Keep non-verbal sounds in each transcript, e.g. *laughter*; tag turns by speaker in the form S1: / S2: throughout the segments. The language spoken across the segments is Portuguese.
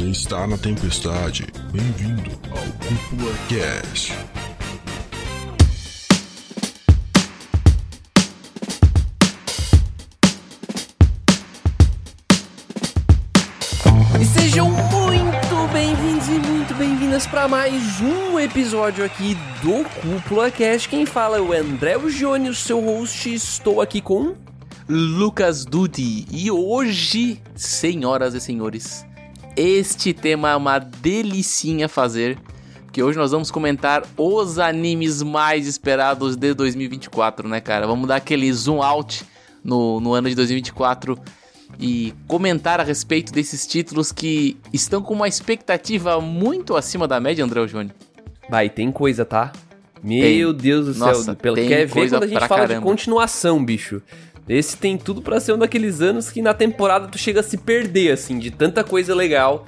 S1: Você está na tempestade. Bem-vindo ao Cúpula Cast.
S2: E sejam muito bem-vindos e muito bem-vindas para mais um episódio aqui do Cúpula Cast. Quem fala é o André Jônio, seu host. Estou aqui com
S3: Lucas Duty. E hoje, senhoras e senhores, este tema é uma delicinha fazer, porque hoje nós vamos comentar os animes mais esperados de 2024, né, cara? Vamos dar aquele zoom out no, no ano de 2024 e comentar a respeito desses títulos que estão com uma expectativa muito acima da média, André Júnior.
S2: Vai, tem coisa, tá? Meu
S3: Tem.
S2: Deus do céu. Pelo,
S3: tem
S2: quer ver quando a gente fala de
S3: caramba.
S2: continuação, bicho. Esse tem tudo pra ser um daqueles anos que na temporada tu chega a se perder, assim, de tanta coisa legal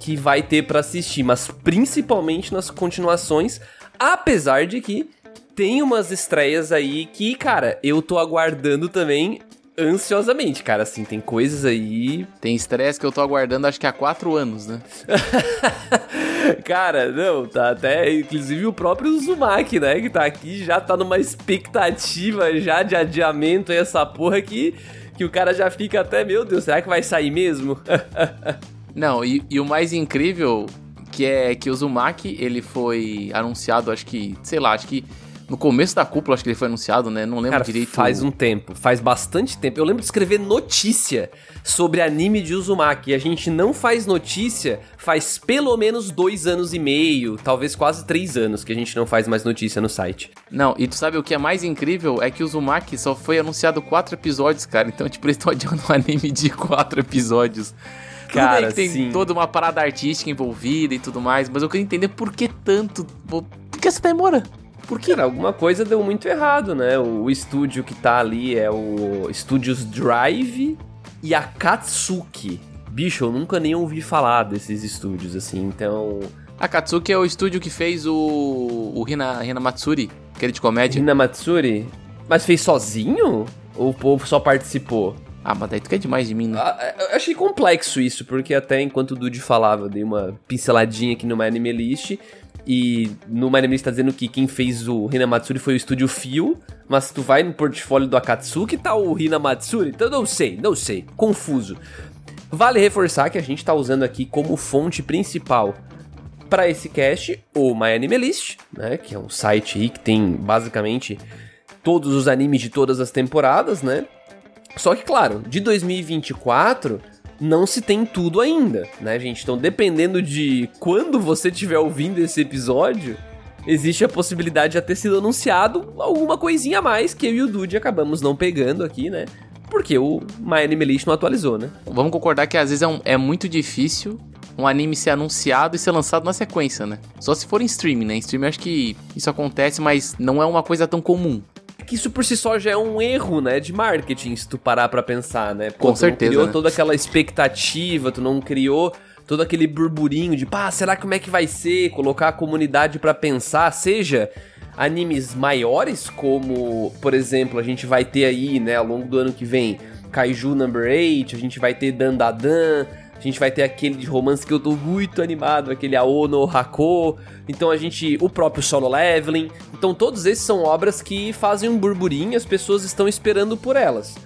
S2: que vai ter pra assistir. Mas principalmente nas continuações, apesar de que tem umas estreias aí que, cara, eu tô aguardando também ansiosamente, cara. Assim, tem coisas aí
S3: Tem estresse que eu tô aguardando acho que há quatro anos, né? *laughs*
S2: Cara, não, tá até. Inclusive o próprio Uzumaki, né? Que tá aqui, já tá numa expectativa já de adiamento essa porra que, que o cara já fica até, meu Deus, será que vai sair mesmo? *laughs*
S3: Não, e, e o mais incrível que é que o Uzumaki, ele foi anunciado, acho que, sei lá, acho que no começo da cúpula, acho que ele foi anunciado, né? Não lembro
S2: Cara,
S3: direito.
S2: faz um tempo, faz bastante tempo. Eu lembro de escrever notícia sobre anime de Uzumaki. E a gente não faz notícia faz pelo menos dois anos e meio, talvez quase três anos que a gente não faz mais notícia no site.
S3: Não, e tu sabe o que é mais incrível? É que o Uzumaki só foi anunciado quatro episódios, cara. Então, tipo, eles estão *laughs* adiando um anime de quatro episódios. Tudo bem
S2: Cara,
S3: que tem
S2: sim.
S3: toda uma parada artística envolvida e tudo mais, mas eu queria entender por que tanto. Por que essa demora? Por quê?
S2: Cara, alguma coisa deu muito errado, né? O, o estúdio que tá ali é o Studios Drive e a Katsuki. Bicho, eu nunca nem ouvi falar desses estúdios, assim, então...
S3: A Katsuki é o estúdio que fez o, o Hina, Hina Matsuri, aquele de comédia.
S2: Hina Matsuri? Mas fez sozinho? Ou o povo só participou?
S3: Ah, mas daí tu quer demais de mim, né?
S2: Ah, Eu achei complexo isso, porque até enquanto o Dude falava, eu dei uma pinceladinha aqui no My Anime List, e no My Anime List tá dizendo que quem fez o Hina Matsuri foi o estúdio Fio, mas tu vai no portfólio do Akatsuki, tá o Hina Matsuri, então não sei, não sei, confuso. Vale reforçar que a gente tá usando aqui como fonte principal para esse cast o My Anime List, né, que é um site aí que tem basicamente todos os animes de todas as temporadas, né? Só que, claro, de 2024 não se tem tudo ainda, né, gente? Então, dependendo de quando você estiver ouvindo esse episódio, existe a possibilidade de já ter sido anunciado alguma coisinha a mais que eu e o Dude acabamos não pegando aqui, né? Porque o My Anime List não atualizou, né?
S3: Vamos concordar que às vezes é, um- é muito difícil um anime ser anunciado e ser lançado na sequência, né? Só se for em streaming, né? Em streaming acho que isso acontece, mas não é uma coisa tão comum.
S2: Que isso por si só já é um erro, né, de marketing, se tu parar pra pensar, né?
S3: Com
S2: tu
S3: certeza,
S2: não criou
S3: né?
S2: toda aquela expectativa, tu não criou todo aquele burburinho de, pá, será como é que vai ser? Colocar a comunidade pra pensar, seja animes maiores, como, por exemplo, a gente vai ter aí, né, ao longo do ano que vem, Kaiju Number 8, a gente vai ter Dandadan, a gente vai ter aquele de romance que eu tô muito animado, aquele Aono Hako. Então a gente. O próprio Solo Leveling. Então todos esses são obras que fazem um burburinho as pessoas estão esperando por elas.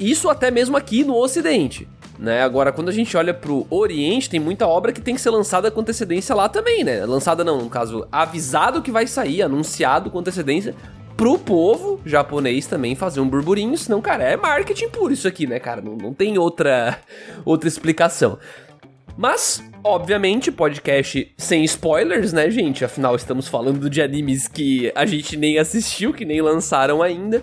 S2: Isso até mesmo aqui no Ocidente. Né? Agora, quando a gente olha pro Oriente, tem muita obra que tem que ser lançada com antecedência lá também, né? Lançada não, no caso, avisado que vai sair, anunciado com antecedência, pro povo japonês também fazer um burburinho, senão, cara, é marketing puro isso aqui, né, cara? Não, não tem outra, *laughs* outra explicação. Mas, obviamente, podcast sem spoilers, né, gente? Afinal, estamos falando de animes que a gente nem assistiu, que nem lançaram ainda.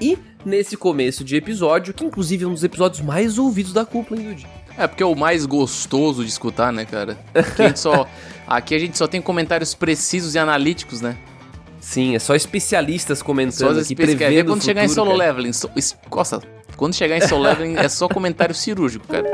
S2: E nesse começo de episódio, que inclusive é um dos episódios mais ouvidos da cúpula, hein, Dude?
S3: É, porque é o mais gostoso de escutar, né, cara? Aqui a gente só, *laughs* aqui a gente só tem comentários precisos e analíticos, né?
S2: Sim, é só especialistas
S3: Só
S2: comentando
S3: as
S2: aqui, prevendo
S3: Quando
S2: o
S3: chegar em
S2: futuro,
S3: solo
S2: cara.
S3: leveling, so, es- nossa, quando chegar em solo leveling é só comentário cirúrgico, cara.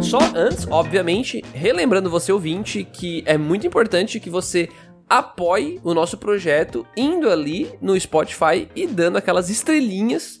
S2: Só antes, obviamente, relembrando você ouvinte que é muito importante que você apoie o nosso projeto indo ali no Spotify e dando aquelas estrelinhas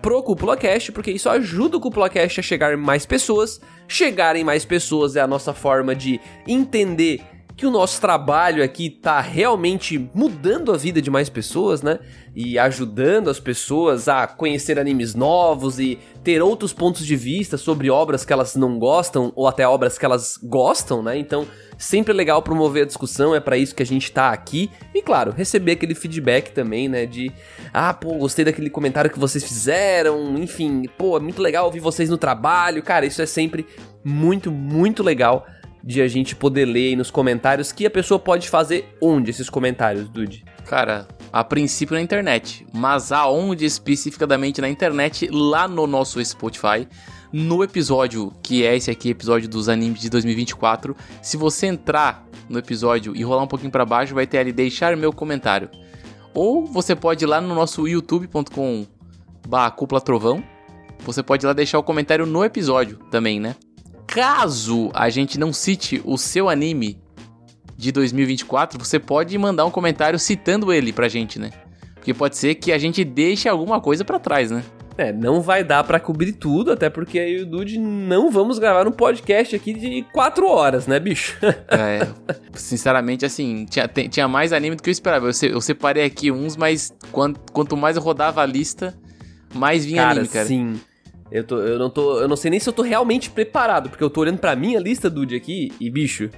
S2: pro Cúpula Cast, porque isso ajuda o Cúpula Cast a chegar em mais pessoas. Chegarem mais pessoas é a nossa forma de entender que o nosso trabalho aqui tá realmente mudando a vida de mais pessoas, né? E ajudando as pessoas a conhecer animes novos e ter outros pontos de vista sobre obras que elas não gostam ou até obras que elas gostam, né? Então, sempre é legal promover a discussão, é para isso que a gente tá aqui. E claro, receber aquele feedback também, né, de ah, pô, gostei daquele comentário que vocês fizeram, enfim, pô, é muito legal ouvir vocês no trabalho. Cara, isso é sempre muito, muito legal de a gente poder ler aí nos comentários que a pessoa pode fazer onde esses comentários, Dude?
S3: Cara, a princípio na internet, mas aonde especificadamente na internet, lá no nosso Spotify, no episódio que é esse aqui, episódio dos animes de 2024. Se você entrar no episódio e rolar um pouquinho para baixo, vai ter ali deixar meu comentário. Ou você pode ir lá no nosso youtube.com barra trovão. Você pode ir lá deixar o comentário no episódio também, né? Caso a gente não cite o seu anime de 2024, você pode mandar um comentário citando ele pra gente, né? Porque pode ser que a gente deixe alguma coisa para trás, né?
S2: É, não vai dar para cobrir tudo, até porque aí o Dude não vamos gravar um podcast aqui de quatro horas, né, bicho? *laughs*
S3: é, sinceramente, assim, tinha, tinha mais anime do que eu esperava. Eu, eu separei aqui uns, mas quanto, quanto mais eu rodava a lista, mais vinha
S2: cara,
S3: anime, cara.
S2: Sim. Eu, tô, eu não tô. Eu não sei nem se eu tô realmente preparado, porque eu tô olhando pra minha lista, Dude, aqui, e bicho.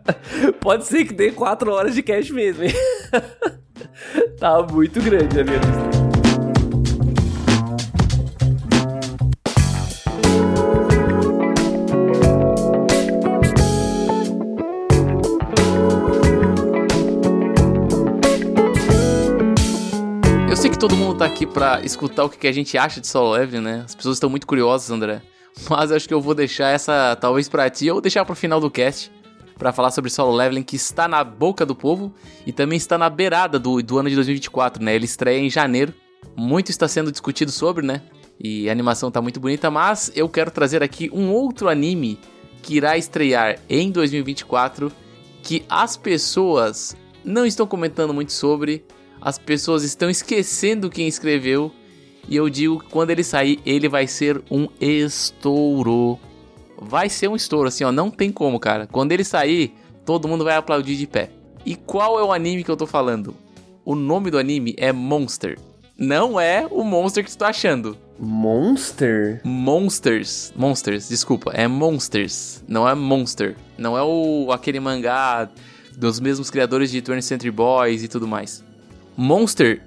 S2: *laughs* pode ser que dê quatro horas de cash mesmo, hein? *laughs* tá muito grande a minha lista.
S3: Tá aqui pra escutar o que a gente acha de solo leveling, né? As pessoas estão muito curiosas, André. *laughs* Mas acho que eu vou deixar essa talvez pra ti ou deixar pro final do cast para falar sobre solo leveling que está na boca do povo e também está na beirada do, do ano de 2024, né? Ele estreia em janeiro. Muito está sendo discutido sobre, né? E a animação tá muito bonita, mas eu quero trazer aqui um outro anime que irá estrear em 2024 que as pessoas não estão comentando muito sobre, as pessoas estão esquecendo quem escreveu. E eu digo que quando ele sair, ele vai ser um estouro. Vai ser um estouro, assim, ó. Não tem como, cara. Quando ele sair, todo mundo vai aplaudir de pé. E qual é o anime que eu tô falando? O nome do anime é Monster. Não é o Monster que tu tá achando.
S2: Monster?
S3: Monsters. Monsters, desculpa. É Monsters. Não é Monster. Não é o aquele mangá dos mesmos criadores de 20th Century Boys e tudo mais. Monster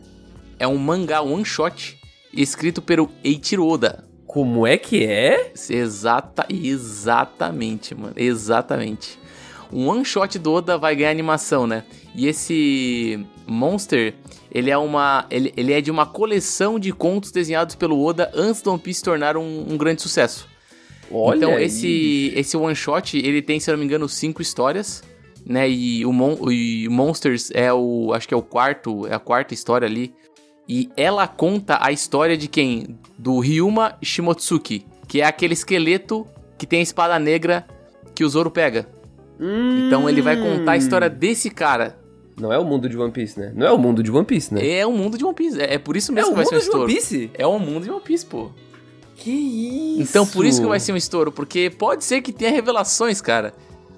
S3: é um mangá one shot escrito pelo Eiichiro Oda.
S2: Como é que é?
S3: Exata, exatamente, mano. Exatamente. Um one shot do Oda vai ganhar animação, né? E esse Monster, ele é uma, ele, ele é de uma coleção de contos desenhados pelo Oda antes do One Piece se tornar um, um grande sucesso. Olha então aí. esse esse one shot, ele tem, se eu não me engano, cinco histórias né? E o, Mon e Monsters é o. Acho que é o quarto. É a quarta história ali. E ela conta a história de quem? Do Ryuma Shimotsuki. Que é aquele esqueleto que tem a espada negra que o Zoro pega. Hum. Então ele vai contar a história desse cara.
S2: Não é o mundo de One Piece, né? Não é o mundo de One Piece, né?
S3: É o mundo de One Piece. É, é por isso mesmo é que vai ser um estouro. É o mundo de One Piece? É o mundo de One Piece, pô.
S2: Que isso?
S3: Então por isso que vai ser um estouro, porque pode ser que tenha revelações, cara.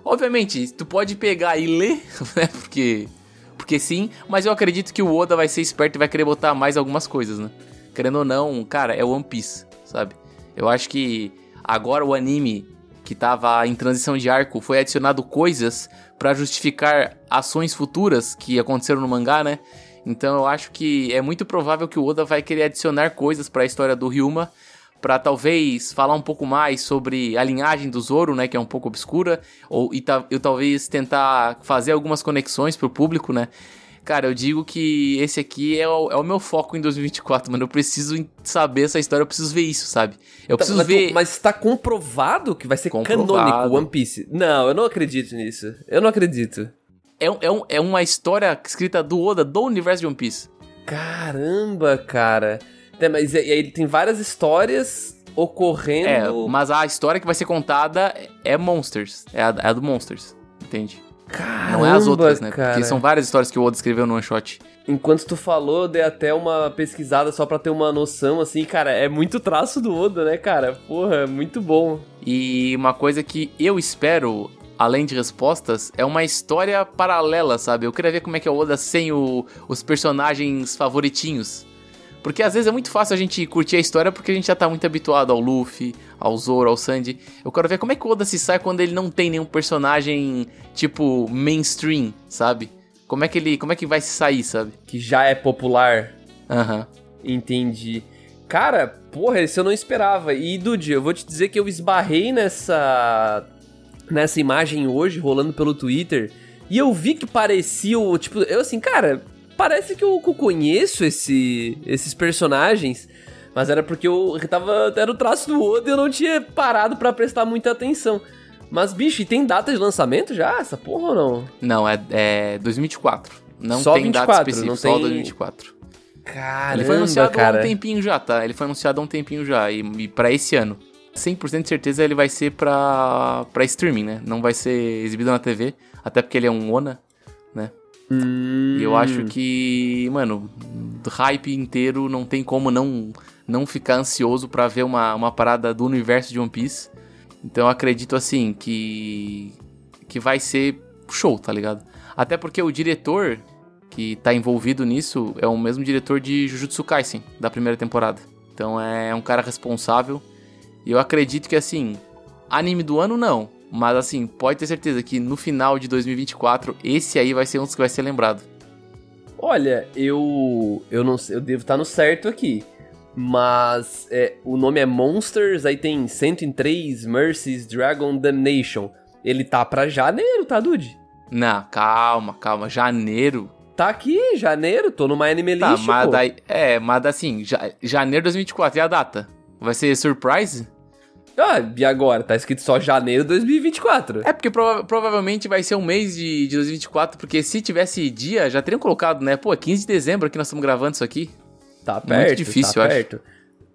S3: Obviamente, tu pode pegar e ler, *laughs* né? Porque, porque sim, mas eu acredito que o Oda vai ser esperto e vai querer botar mais algumas coisas, né? Querendo ou não, cara, é One Piece, sabe? Eu acho que agora o anime que tava em transição de arco foi adicionado coisas para justificar ações futuras que aconteceram no mangá, né? Então eu acho que é muito provável que o Oda vai querer adicionar coisas para a história do Ryuma para talvez falar um pouco mais sobre a linhagem do Zoro, né, que é um pouco obscura, ou e eu talvez tentar fazer algumas conexões pro público, né? Cara, eu digo que esse aqui é o, é o meu foco em 2024, mano. Eu preciso saber essa história, eu preciso ver isso, sabe? Eu tá, preciso
S2: mas,
S3: ver.
S2: Mas está comprovado que vai ser comprovado. canônico One Piece? Não, eu não acredito nisso. Eu não acredito.
S3: É, é, um, é uma história escrita do Oda, do universo de One Piece.
S2: Caramba, cara. É, mas e aí tem várias histórias ocorrendo.
S3: É, mas a história que vai ser contada é Monsters. É a, é a do Monsters. Entende?
S2: Caramba,
S3: Não é as outras, né? Cara. Porque são várias histórias que o Oda escreveu no one shot.
S2: Enquanto tu falou, eu dei até uma pesquisada só pra ter uma noção, assim, cara, é muito traço do Oda, né, cara? Porra, é muito bom.
S3: E uma coisa que eu espero, além de respostas, é uma história paralela, sabe? Eu queria ver como é que é o Oda sem o- os personagens favoritinhos. Porque às vezes é muito fácil a gente curtir a história porque a gente já tá muito habituado ao Luffy, ao Zoro, ao Sandy. Eu quero ver como é que o Oda se sai quando ele não tem nenhum personagem, tipo, mainstream, sabe? Como é que ele, como é que vai se sair, sabe?
S2: Que já é popular.
S3: Aham.
S2: Entendi. Cara, porra, esse eu não esperava. E, Dude, eu vou te dizer que eu esbarrei nessa. nessa imagem hoje, rolando pelo Twitter. E eu vi que parecia o. Tipo, eu assim, cara, parece que eu, conheço esse, esses personagens. Mas era porque eu tava. Era o traço do Oda e eu não tinha parado pra prestar muita atenção. Mas, bicho, e tem data de lançamento já? Essa porra ou não?
S3: Não, é, é 2024. Não
S2: Só
S3: tem data
S2: 24,
S3: específica,
S2: não
S3: só
S2: tem-
S3: 2024.
S2: Caramba,
S3: ele foi anunciado
S2: cara.
S3: há um tempinho já, tá? Ele foi anunciado há um tempinho já, e, e pra esse ano. 100% de certeza ele vai ser pra, pra streaming, né? Não vai ser exibido na TV, até porque ele é um ONA?
S2: Hum,
S3: E eu acho que, mano, do hype inteiro não tem como não, não ficar ansioso pra ver uma, uma parada do universo de One Piece. Então eu acredito assim que que vai ser show, tá ligado? Até porque o diretor que tá envolvido nisso é o mesmo diretor de Jujutsu Kaisen da primeira temporada. Então é um cara responsável. E eu acredito que assim, anime do ano não, mas assim, pode ter certeza que no final de 2024 esse aí vai ser um dos que vai ser lembrado.
S2: Olha, eu eu não sei, eu devo estar no certo aqui. Mas é, o nome é Monsters, aí tem 103 Mercies Dragon Damnation. Ele tá pra janeiro, tá, Dude?
S3: Não, calma, calma. Janeiro.
S2: Tá aqui, janeiro, tô no My Anime
S3: Tá,
S2: List,
S3: mas
S2: pô.
S3: daí. É, mas assim, ja- janeiro de 2024. E a data? Vai ser surprise?
S2: Ah, e agora? Tá escrito só janeiro 2024.
S3: É porque prova- provavelmente vai ser um mês de, de 2024, porque se tivesse dia, já teriam colocado, né? Pô, é 15 de dezembro que nós estamos gravando isso aqui.
S2: Tá
S3: Muito
S2: perto,
S3: difícil,
S2: tá
S3: eu acho.
S2: perto.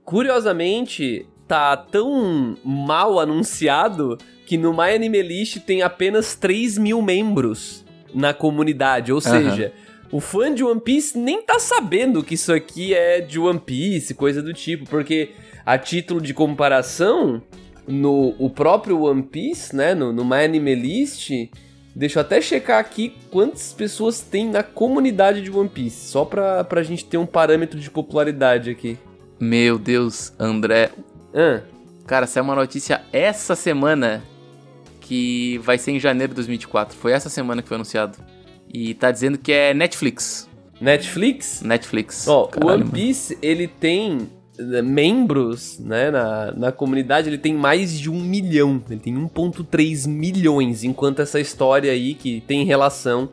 S2: Curiosamente, tá tão mal anunciado que no My Anime List tem apenas 3 mil membros na comunidade. Ou seja, o fã de One Piece nem tá sabendo que isso aqui é de One Piece, coisa do tipo. Porque a título de comparação, no o próprio One Piece, né, no, no My Anime List... Deixa eu até checar aqui quantas pessoas tem na comunidade de One Piece, só pra, pra gente ter um parâmetro de popularidade aqui.
S3: Meu Deus, André.
S2: Ah,
S3: Cara, saiu uma notícia essa semana que vai ser em janeiro de 2024. Foi essa semana que foi anunciado. E tá dizendo que é Netflix.
S2: Netflix?
S3: Netflix.
S2: Ó, o One
S3: mano.
S2: Piece, ele tem membros, né, na, na comunidade, ele tem mais de um milhão. Ele tem 1.3 milhões, enquanto essa história aí, que tem relação,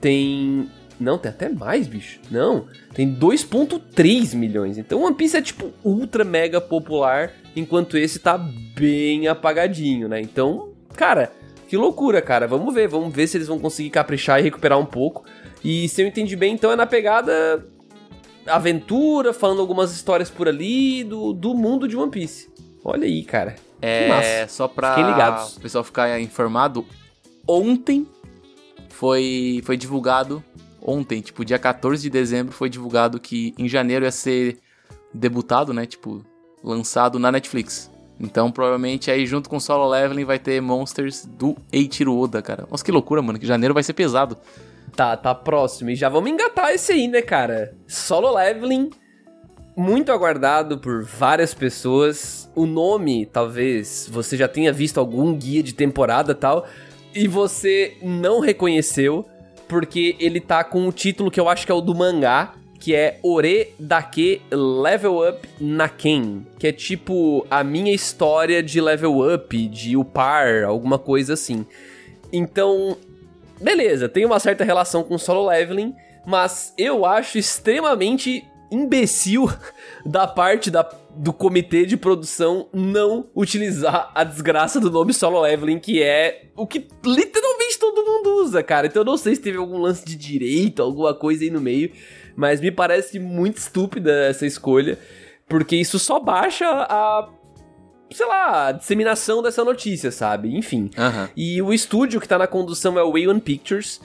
S2: tem... Não, tem até mais, bicho. Não, tem 2.3 milhões. Então One Piece é, tipo, ultra mega popular, enquanto esse tá bem apagadinho, né? Então, cara, que loucura, cara. Vamos ver, vamos ver se eles vão conseguir caprichar e recuperar um pouco. E se eu entendi bem, então é na pegada aventura, falando algumas histórias por ali do, do mundo de One Piece. Olha aí, cara.
S3: É,
S2: massa.
S3: só pra
S2: Fiquem ligados.
S3: o pessoal ficar informado, ontem foi, foi divulgado, ontem, tipo, dia 14 de dezembro, foi divulgado que em janeiro ia ser debutado, né, tipo, lançado na Netflix. Então, provavelmente, aí junto com Solo Leveling vai ter Monsters do Eiichiro Oda, cara. Nossa, que loucura, mano, que janeiro vai ser pesado.
S2: Tá, tá próximo. E já vamos engatar esse aí, né, cara? Solo Leveling, muito aguardado por várias pessoas. O nome, talvez, você já tenha visto algum guia de temporada tal, e você não reconheceu, porque ele tá com o título que eu acho que é o do mangá, que é Ore Dake Level Up Naken, que é tipo a minha história de level up, de upar, alguma coisa assim. Então, beleza, tem uma certa relação com solo leveling, mas eu acho extremamente imbecil *laughs* da parte da, do comitê de produção não utilizar a desgraça do nome solo leveling, que é o que literalmente todo mundo usa, cara. Então eu não sei se teve algum lance de direito, alguma coisa aí no meio, mas me parece muito estúpida essa escolha, porque isso só baixa a sei lá, a disseminação dessa notícia, sabe? Enfim. E o estúdio que tá na condução é o Way One Pictures.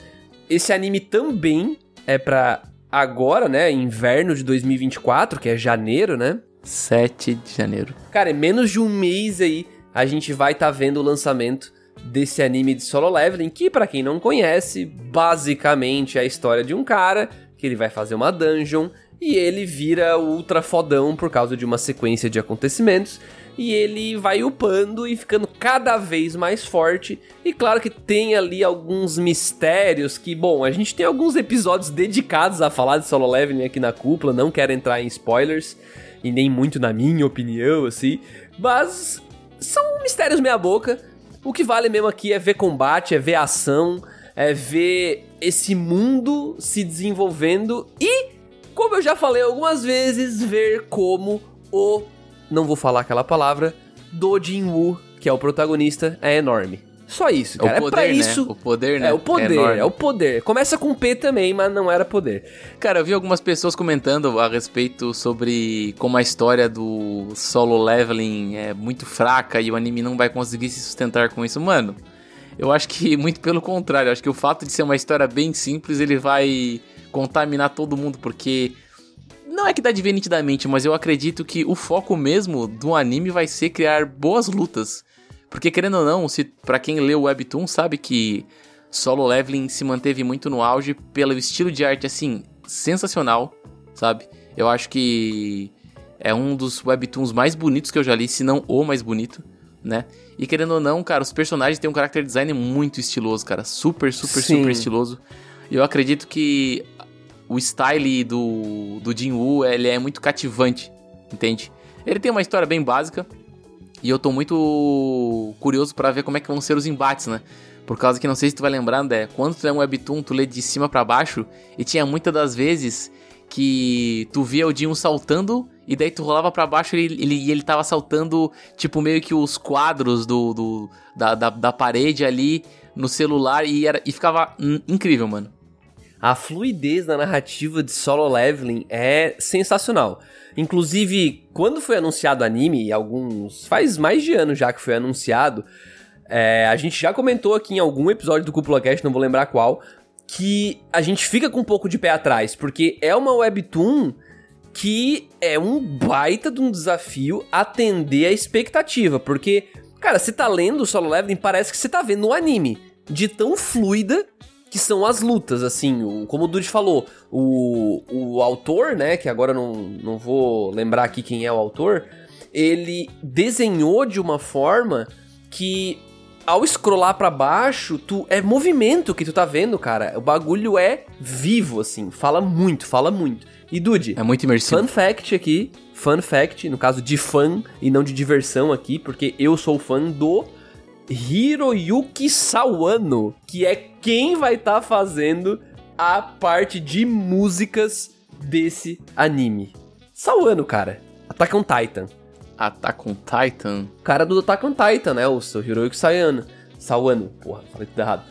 S2: Esse anime também é pra agora, né, inverno de 2024, que é janeiro, né?
S3: 7 de janeiro.
S2: Cara, em menos de um mês aí, a gente vai estar tá vendo o lançamento desse anime de solo leveling, que para quem não conhece, basicamente é a história de um cara que ele vai fazer uma dungeon e ele vira ultra fodão por causa de uma sequência de acontecimentos e ele vai upando e ficando cada vez mais forte. E claro que tem ali alguns mistérios que, bom, a gente tem alguns episódios dedicados a falar de solo leveling aqui na cúpula, não quero entrar em spoilers e nem muito na minha opinião, assim, mas são mistérios meia boca. O que vale mesmo aqui é ver combate, é ver ação, é ver esse mundo se desenvolvendo e, como eu já falei algumas vezes, ver como o não vou falar aquela palavra, do Jin-Woo, que é o protagonista, é enorme. Só isso, cara.
S3: É, o poder,
S2: é pra
S3: né?
S2: isso.
S3: O poder, né?
S2: É o poder, é, é, o poder. Começa com P também, mas não era poder.
S3: Cara, eu vi algumas pessoas comentando a respeito sobre como a história do solo leveling é muito fraca e o anime não vai conseguir se sustentar com isso. Mano, eu acho que *laughs* muito pelo contrário. Eu acho que o fato de ser uma história bem simples, ele vai contaminar todo mundo, porque não é que dá de ver nitidamente, mas eu acredito que o foco mesmo do anime vai ser criar boas lutas. Porque querendo ou não, se para quem leu o webtoon sabe que Solo Leveling se manteve muito no auge pelo estilo de arte assim sensacional, sabe? Eu acho que é um dos webtoons mais bonitos que eu já li, se não o mais bonito, né? E querendo ou não, cara, os personagens têm um character design muito estiloso, cara, super, super, Sim. super estiloso. E eu acredito que o style do, do Jin Woo, ele é muito cativante, entende? Ele tem uma história bem básica, e eu tô muito curioso para ver como é que vão ser os embates, né? Por causa que não sei se tu vai lembrar, André, quando tu é um webtoon, tu lê de cima para baixo, e tinha muitas das vezes que tu via o Jin saltando e daí tu rolava para baixo e ele, ele, ele tava saltando, tipo, meio que os quadros do, do da, da, da, parede ali no celular e, era, e ficava incrível, mano.
S2: A fluidez da narrativa de solo leveling é sensacional. Inclusive, quando foi anunciado o anime, alguns. faz mais de ano já que foi anunciado, é, a gente já comentou aqui em algum episódio do Cúpula Cast, não vou lembrar qual, que a gente fica com um pouco de pé atrás, porque é uma webtoon que é um baita de um desafio atender a expectativa, porque, cara, você tá lendo o solo leveling, parece que você tá vendo um anime de tão fluida que são as lutas, assim, o, como o Dude falou, o, o autor, né, que agora não, não vou lembrar aqui quem é o autor, ele desenhou de uma forma que ao scrollar para baixo, tu é movimento que tu tá vendo, cara. O bagulho é vivo assim, fala muito, fala muito. E Dude,
S3: é muito imersivo.
S2: Fun fact aqui, fun fact, no caso de fã e não de diversão aqui, porque eu sou fã do Hiroyuki Sawano, que é quem vai estar tá fazendo a parte de músicas desse anime. Sawano, cara. Attack on Titan.
S3: Attack on Titan?
S2: Cara do Attack on Titan, né? O seu Hiroyuki Sawano. Sawano, porra, falei tudo errado.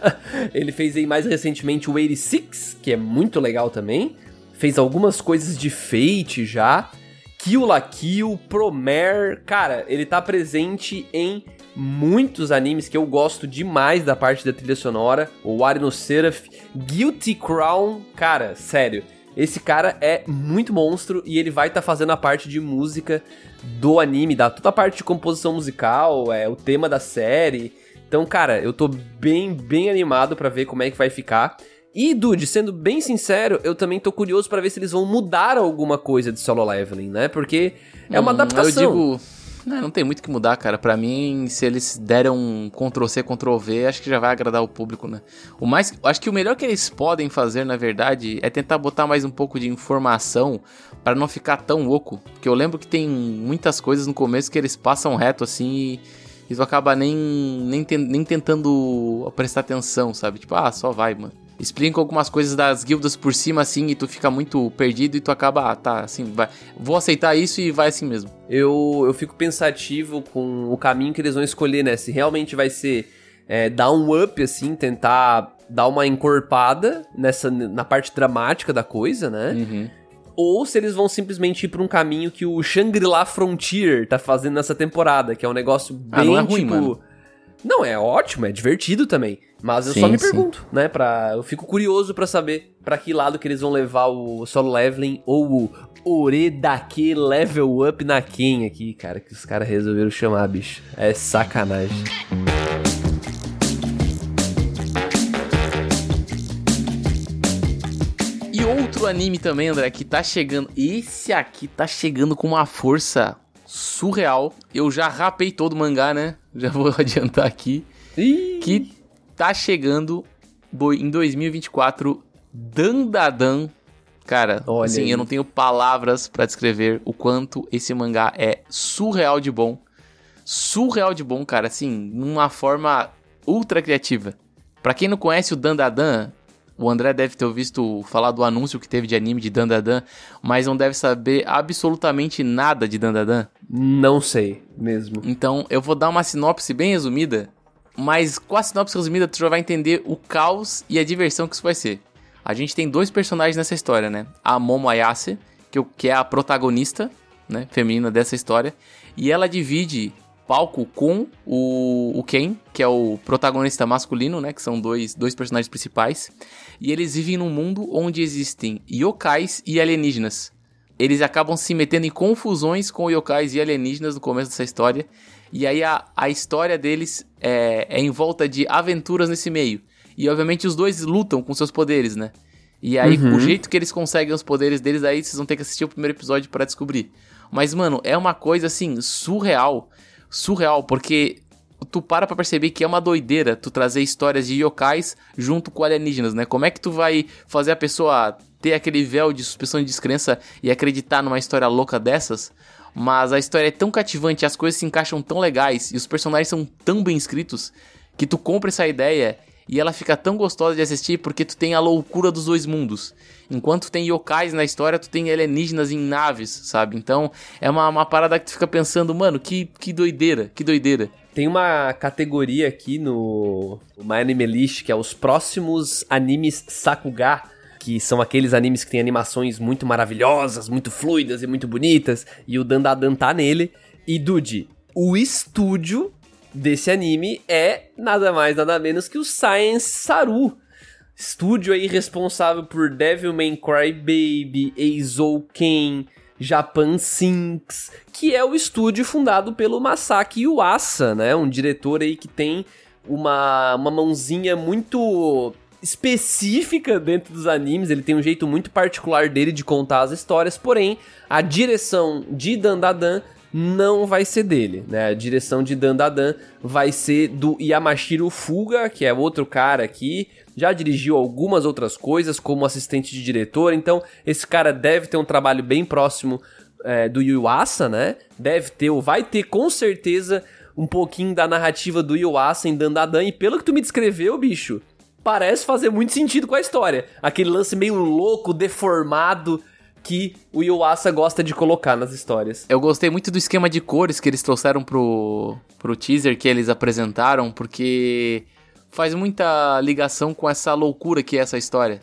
S2: *laughs* Ele fez aí mais recentemente o 86, que é muito legal também. Fez algumas coisas de Fate já. Kill la Kill, Promare. Cara, ele tá presente em muitos animes que eu gosto demais da parte da trilha sonora. O Wari no Seraph, Guilty Crown, cara, sério. Esse cara é muito monstro e ele vai estar tá fazendo a parte de música do anime, da toda a parte de composição musical, é o tema da série. Então, cara, eu tô bem, bem animado para ver como é que vai ficar. E, Dude, sendo bem sincero, eu também tô curioso para ver se eles vão mudar alguma coisa de solo leveling, né? Porque é uma hum, adaptação.
S3: Eu digo, não, não tem muito que mudar, cara. Para mim, se eles deram um Ctrl C, Ctrl V, acho que já vai agradar o público, né? O mais, acho que o melhor que eles podem fazer, na verdade, é tentar botar mais um pouco de informação para não ficar tão oco, porque eu lembro que tem muitas coisas no começo que eles passam reto assim e isso acaba nem nem, nem tentando prestar atenção, sabe? Tipo, ah, só vai, mano explicam algumas coisas das guildas por cima, assim, e tu fica muito perdido e tu acaba, ah, tá, assim, vai, vou aceitar isso e vai assim mesmo.
S2: Eu, eu fico pensativo com o caminho que eles vão escolher, né? Se realmente vai ser é, dar um up, assim, tentar dar uma encorpada nessa, na parte dramática da coisa, né?
S3: Uhum.
S2: Ou se eles vão simplesmente ir pra um caminho que o Shangri-La Frontier tá fazendo nessa temporada, que é um negócio bem, ah, é ruim, tipo... Mano Não, é ótimo, é divertido também. Mas eu
S3: Sim,
S2: só me
S3: sim.
S2: pergunto, né? Pra, eu fico curioso pra saber pra que lado que eles vão levar o solo leveling ou o Oredake level up na Ken aqui, cara. Que os caras resolveram chamar, bicho. É sacanagem.
S3: E outro anime também, André, que tá chegando. Esse aqui tá chegando com uma força surreal. Eu já rapei todo o mangá, né? Já vou *laughs* adiantar aqui.
S2: Ih,
S3: Que tá chegando do- em 2024 Dandadan. Cara,
S2: Olha
S3: assim,
S2: aí.
S3: eu não tenho palavras pra descrever o quanto esse mangá é surreal de bom. Surreal de bom, cara, assim, numa forma ultra criativa. Pra quem não conhece o Dandadan, o André deve ter visto falar do anúncio que teve de anime de Dandadan, mas não deve saber absolutamente nada de Dandadan.
S2: não sei mesmo.
S3: Então, eu vou dar uma sinopse bem resumida, mas com a sinopse resumida tu já vai entender o caos e a diversão que isso vai ser. A gente tem dois personagens nessa história, né? A Momo Ayase, que, é a protagonista, né, feminina dessa história, e ela divide palco com o, o Ken, que é o protagonista masculino, né, que são dois, dois personagens principais, e eles vivem num mundo onde existem yokais e alienígenas eles acabam se metendo em confusões com yokais e alienígenas no começo dessa história. E aí a, a história deles é, é em volta de aventuras nesse meio. E obviamente os dois lutam com seus poderes, né? E aí o jeito que eles conseguem os poderes deles, aí vocês vão ter que assistir o primeiro episódio pra descobrir. Mas, mano, é uma coisa assim, surreal. Surreal, porque tu para pra perceber que é uma doideira tu trazer histórias de yokais junto com alienígenas, né? Como é que tu vai fazer a pessoa ter aquele véu de suspensão de descrença e acreditar numa história louca dessas? Mas a história é tão cativante, as coisas se encaixam tão legais e os personagens são tão bem escritos que tu compra essa ideia e ela fica tão gostosa de assistir porque tu tem a loucura dos dois mundos. Enquanto tem yokais na história, tu tem alienígenas em naves, sabe? Então é uma, uma parada que tu fica pensando, mano, que, que doideira, que doideira.
S2: Tem uma categoria aqui no My Anime List que é os próximos animes Sakuga, que são aqueles animes que têm animações muito maravilhosas, muito fluidas e muito bonitas, e o Dandadan tá nele. E Dude, o estúdio desse anime é nada mais nada menos que o Science Saru. Estúdio aí responsável por Devilman Crybaby, Eizouken, Japan Sinks, que é o estúdio fundado pelo Masaki Yuasa, né? Um diretor aí que tem uma, uma mãozinha muito específica dentro dos animes, ele tem um jeito muito particular dele de contar as histórias, porém, a direção de Dandadan não vai ser dele, né? A direção de Dandadan vai ser do Yamashiro Fuga, que é outro cara aqui, já dirigiu algumas outras coisas como assistente de diretor, então esse cara deve ter um trabalho bem próximo é, do Yuasa, né? Deve ter, ou vai ter com certeza um pouquinho da narrativa do Yuasa em Dandadan, e pelo que tu me descreveu, bicho, parece fazer muito sentido com a história. Aquele lance meio louco, deformado que o Yuasa gosta de colocar nas histórias.
S3: Eu gostei muito do esquema de cores que eles trouxeram pro, pro teaser que eles apresentaram, porque faz muita ligação com essa loucura que é essa história.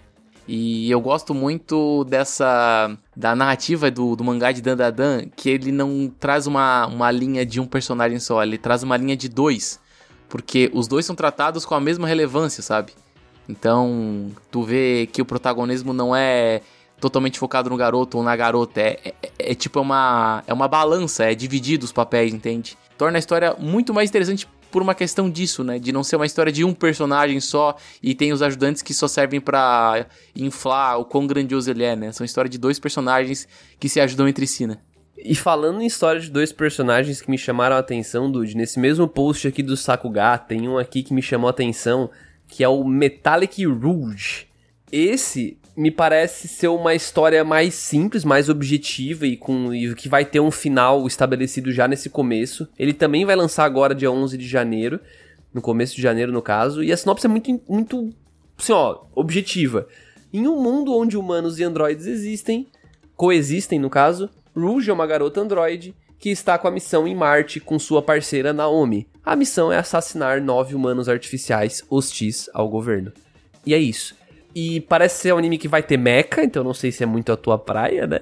S3: E eu gosto muito dessa. da narrativa do, do mangá de Dandadan, que ele não traz uma, uma linha de um personagem só, ele traz uma linha de dois. Porque os dois são tratados com a mesma relevância, sabe? Então, tu vê que o protagonismo não é totalmente focado no garoto ou na garota. É, é, é tipo uma, é uma balança, é dividido os papéis, entende? Torna a história muito mais interessante por uma questão disso, né? De não ser uma história de um personagem só e tem os ajudantes que só servem pra inflar o quão grandioso ele é, né? São história de dois personagens que se ajudam entre si, né?
S2: E falando em história de dois personagens que me chamaram a atenção, Dude, nesse mesmo post aqui do Sakuga, tem um aqui que me chamou a atenção, que é o Metallic Rouge. Esse me parece ser uma história mais simples, mais objetiva e com e que vai ter um final estabelecido já nesse começo. Ele também vai lançar agora dia 11 de janeiro, no começo de janeiro no caso, e a sinopse é muito muito assim, ó, objetiva. Em um mundo onde humanos e androides existem, coexistem no caso, Rouge é uma garota androide que está com a missão em Marte com sua parceira Naomi. A missão é assassinar nove humanos artificiais hostis ao governo. E é isso. E parece ser um anime que vai ter mecha, então não sei se é muito a tua praia, né?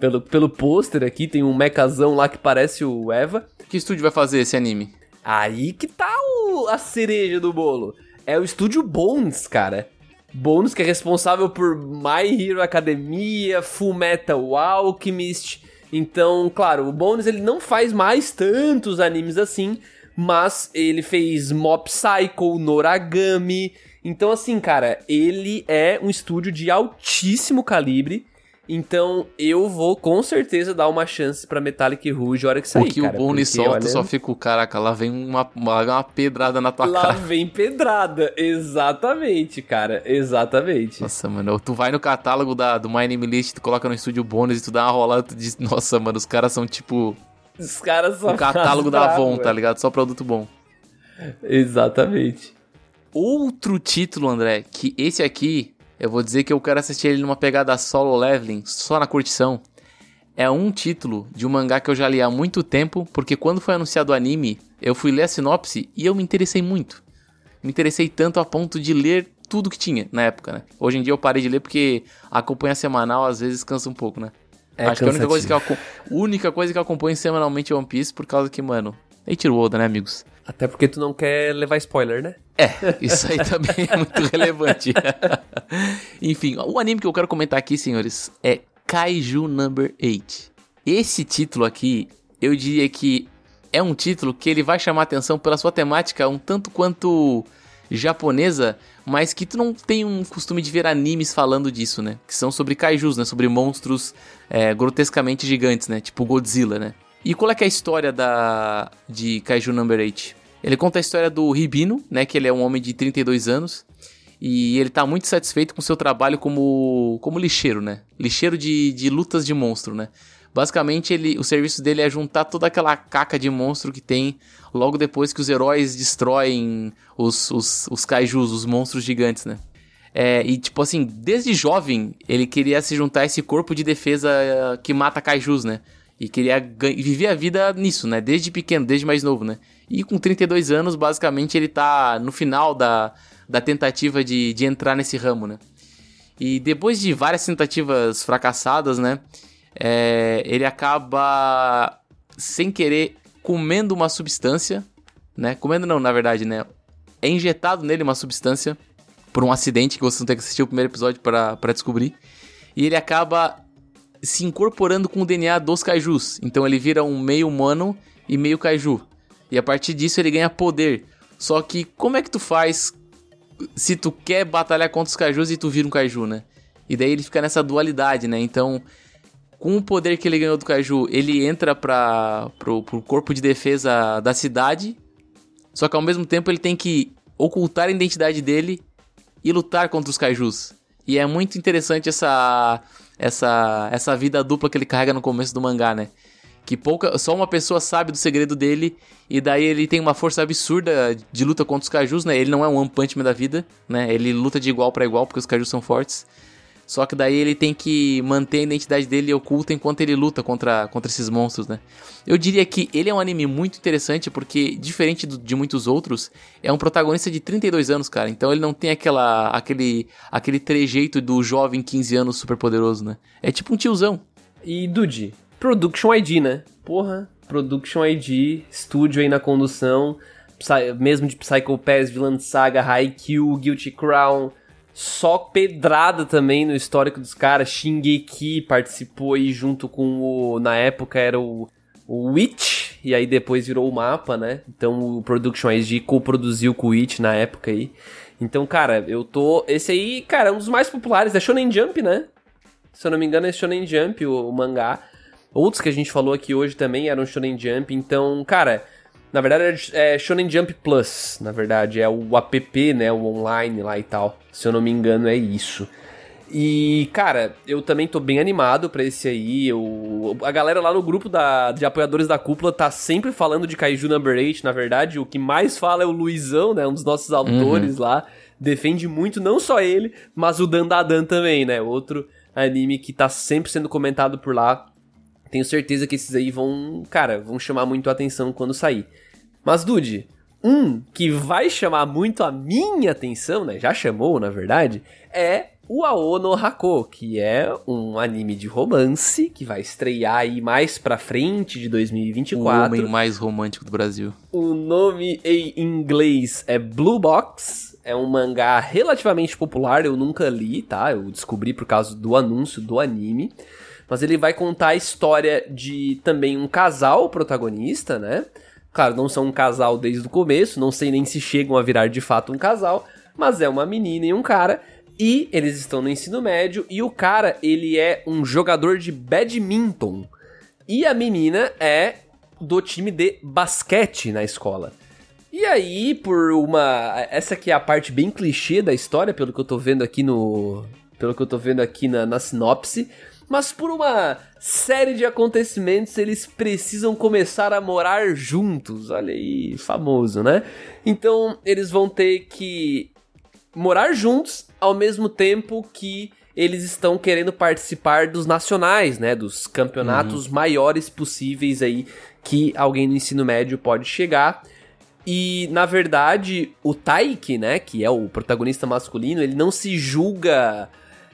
S2: Pelo, pelo pôster aqui, tem um mechazão lá que parece o Eva.
S3: Que estúdio vai fazer esse anime?
S2: Aí que tá o, a cereja do bolo? É o estúdio Bones, cara. Bones que é responsável por My Hero Academia, Full Metal Alchemist. Então, claro, o Bones ele não faz mais tantos animes assim, mas ele fez Mob Psycho, Noragami. Então, assim, cara, ele é um estúdio de altíssimo calibre. Então, eu vou com certeza dar uma chance pra Metallic Rouge a hora que sair,
S3: O que
S2: cara,
S3: o Bone
S2: porque,
S3: solta
S2: olha,
S3: só fica o caraca, lá vem uma, uma, uma pedrada na tua
S2: Lá
S3: cara.
S2: vem pedrada, exatamente, cara, exatamente.
S3: Nossa, mano, tu vai no catálogo da, do My Name List, tu coloca no estúdio bônus e tu dá uma rolada, tu diz, nossa, mano, os caras são tipo
S2: Os caras só
S3: o catálogo da *laughs* Avon, tá ligado? Só produto bom.
S2: Exatamente.
S3: Outro título, André, que esse aqui, eu vou dizer que eu quero assistir ele numa pegada solo leveling, só na curtição. É um título de um mangá que eu já li há muito tempo, porque quando foi anunciado o anime, eu fui ler a sinopse e eu me interessei muito. Me interessei tanto a ponto de ler tudo que tinha na época, né? Hoje em dia eu parei de ler porque acompanha semanal às vezes cansa um pouco, né?
S2: É
S3: Acho que a única coisa que, eu, única coisa que eu acompanho semanalmente é One Piece por causa que, mano, Eiichiro Oda, né, amigos?
S2: Até porque tu não quer levar spoiler, né?
S3: É, isso aí também é muito *laughs* relevante. Enfim, o anime que eu quero comentar aqui, senhores, é Kaiju Number 8. Esse título aqui, eu diria que é um título que ele vai chamar atenção pela sua temática um tanto quanto japonesa, mas que tu não tem um costume de ver animes falando disso, né? Que são sobre kaijus, né? Sobre monstros é, grotescamente gigantes, né? Tipo Godzilla, né? E qual é é a história da de Kaiju Number 8? Ele conta a história do Ribino, né? Que ele é um homem de 32 anos. E ele tá muito satisfeito com seu trabalho como, como lixeiro, né? Lixeiro de, de lutas de monstro, né? Basicamente, ele, o serviço dele é juntar toda aquela caca de monstro que tem logo depois que os heróis destroem os, os, os kaijus, os monstros gigantes, né? É, e tipo assim, desde jovem, ele queria se juntar a esse corpo de defesa eh, que mata kaijus, né? E queria viver a vida nisso, né? Desde pequeno, desde mais novo, né? E com 32 anos, basicamente, ele tá no final da, da tentativa de, de entrar nesse ramo, né? E depois de várias tentativas fracassadas, né? é, ele acaba, sem querer, comendo uma substância, né? Comendo não, na verdade, né? É injetado nele uma substância por um acidente que vocês vão ter que assistir o primeiro episódio para descobrir. E ele acaba se incorporando com o DNA dos kaijus. Então ele vira um meio humano e meio kaiju. E a partir disso ele ganha poder. Só que como é que tu faz se tu quer batalhar contra os kaijus e tu vira um kaiju, né? E daí ele fica nessa dualidade, né? Então, com o poder que ele ganhou do kaiju, ele entra para pro, pro corpo de defesa da cidade. Só que ao mesmo tempo ele tem que ocultar a identidade dele e lutar contra os kaijus. E é muito interessante essa essa essa vida dupla que ele carrega no começo do mangá, né? Que pouca, só uma pessoa sabe do segredo dele e daí ele tem uma força absurda de luta contra os kaijus, né? Ele não é um One Punch Man da vida, né? Ele luta de igual para igual porque os kaijus são fortes. Só que daí ele tem que manter a identidade dele oculta enquanto ele luta contra, contra esses monstros, né? Eu diria que ele é um anime muito interessante porque, diferente do- de muitos outros, é um protagonista de 32 anos, cara. Então ele não tem aquela, aquele, aquele trejeito do jovem 15 anos super poderoso, né? É tipo um tiozão.
S2: E Dude, Production ID, né? Porra, Production ID, estúdio aí na condução, mesmo de Psycho Pass, Villain Saga, Haikyuu, Guilty Crown, só pedrada também no histórico dos caras. Shingeki participou aí junto com o. Na época era o, o Witch, e aí depois virou o mapa, né? Então o Production ID co-produziu com o Witch na época aí. Então, cara, eu tô. Esse aí, cara, é um dos mais populares. É Shonen Jump, né? Se eu não me engano, é Shonen Jump, o, o mangá. Outros que a gente falou aqui hoje também eram Shonen Jump. Então, cara, na verdade é Shonen Jump Plus. Na verdade, é o app, né? O online lá e tal. Se eu não me engano, é isso. E, cara, eu também tô bem animado pra esse aí. Eu, a galera lá no grupo da, de apoiadores da cúpula tá sempre falando de Kaiju Number 8, na verdade. O que mais fala é o Luizão, né? Um dos nossos autores lá. Defende muito, não só ele, mas o Dandadan também, né? Outro anime que tá sempre sendo comentado por lá. Tenho certeza que esses aí vão, cara, vão chamar muito a atenção quando sair. Mas, Dude, um que vai chamar muito a minha atenção, né? Já chamou, na verdade, é o Aono Hako, que é um anime de romance que vai estrear aí mais pra frente de 2024.
S3: O homem mais romântico do Brasil.
S2: O nome em inglês é Blue Box. É um mangá relativamente popular, eu nunca li, tá? Eu descobri por causa do anúncio do anime. Mas ele vai contar a história de também um casal protagonista, né? Claro, não são um casal desde o começo, não sei nem se chegam a virar de fato um casal, mas é uma menina e um cara. E eles estão no ensino médio e o cara, ele é um jogador de badminton. E a menina é do time de basquete na escola. E aí, por uma. Essa aqui é a parte bem clichê da história, pelo que eu tô vendo aqui no. Pelo que eu tô vendo aqui na, na sinopse. Mas por uma série de acontecimentos, eles precisam começar a morar juntos. Olha aí, famoso, né? Então, eles vão ter que morar juntos ao mesmo tempo que eles estão querendo participar dos nacionais, né? Dos campeonatos maiores possíveis aí que alguém no ensino médio pode chegar. E, na verdade, o Taiki, né, que é o protagonista masculino, ele não se julga,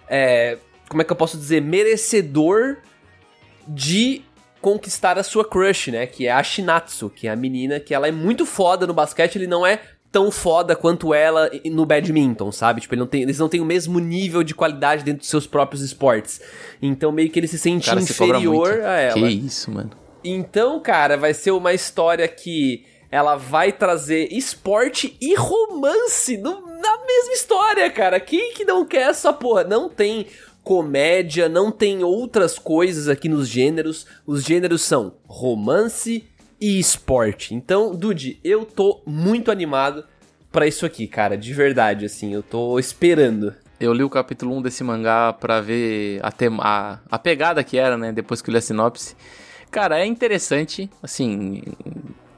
S2: é, como é que eu posso dizer, merecedor de conquistar a sua crush, né, que é a Shinatsu, que é a menina que ela é muito foda no basquete, ele não é tão foda quanto ela no badminton, sabe? Tipo, ele não tem, eles não têm o mesmo nível de qualidade dentro dos seus próprios esportes. Então, meio que ele se sente
S3: Cara,
S2: inferior
S3: muito.
S2: a ela.
S3: Que isso, mano.
S2: Então, cara, vai ser uma história que ela vai trazer esporte e romance no- na mesma história, cara. Quem que não quer essa porra? Não tem comédia, não tem outras coisas aqui nos gêneros. Os gêneros são romance e esporte. Então, Dude, eu tô muito animado pra isso aqui, cara, de verdade, assim, eu tô esperando.
S3: Eu li o capítulo 1 desse mangá pra ver a, a, a pegada que era, né? Depois que eu li a sinopse. Cara, é interessante, assim.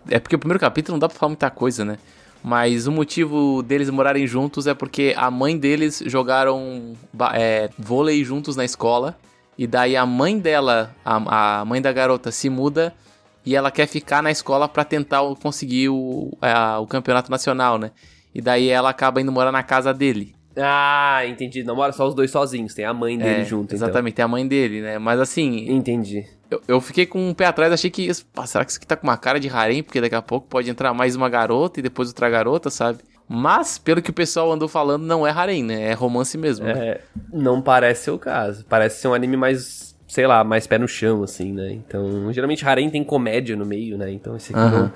S3: É porque o primeiro capítulo não dá pra falar muita coisa, né? Mas o motivo deles morarem juntos é porque a mãe deles jogaram é, vôlei juntos na escola. E daí a mãe dela, a, a mãe da garota, se muda e ela quer ficar na escola pra tentar conseguir o, a- o campeonato nacional, né? E daí ela acaba indo morar na casa dele.
S2: Ah, entendi. Não mora só os dois sozinhos, tem a mãe dele
S3: É,
S2: junto, então.
S3: Exatamente, é a mãe dele, né? Mas assim,
S2: Entendi.
S3: Eu, eu fiquei com um pé atrás, achei que. pá, será que isso aqui tá com uma cara de harém? Porque daqui a pouco pode entrar mais uma garota e depois outra garota, sabe? Mas, pelo que o pessoal andou falando, não é harém, né? É romance mesmo. né?
S2: É, não parece ser o caso. Parece ser um anime mais, sei lá, mais pé no chão, assim, né? Então, geralmente Harem tem comédia no meio, né? Então esse aqui não,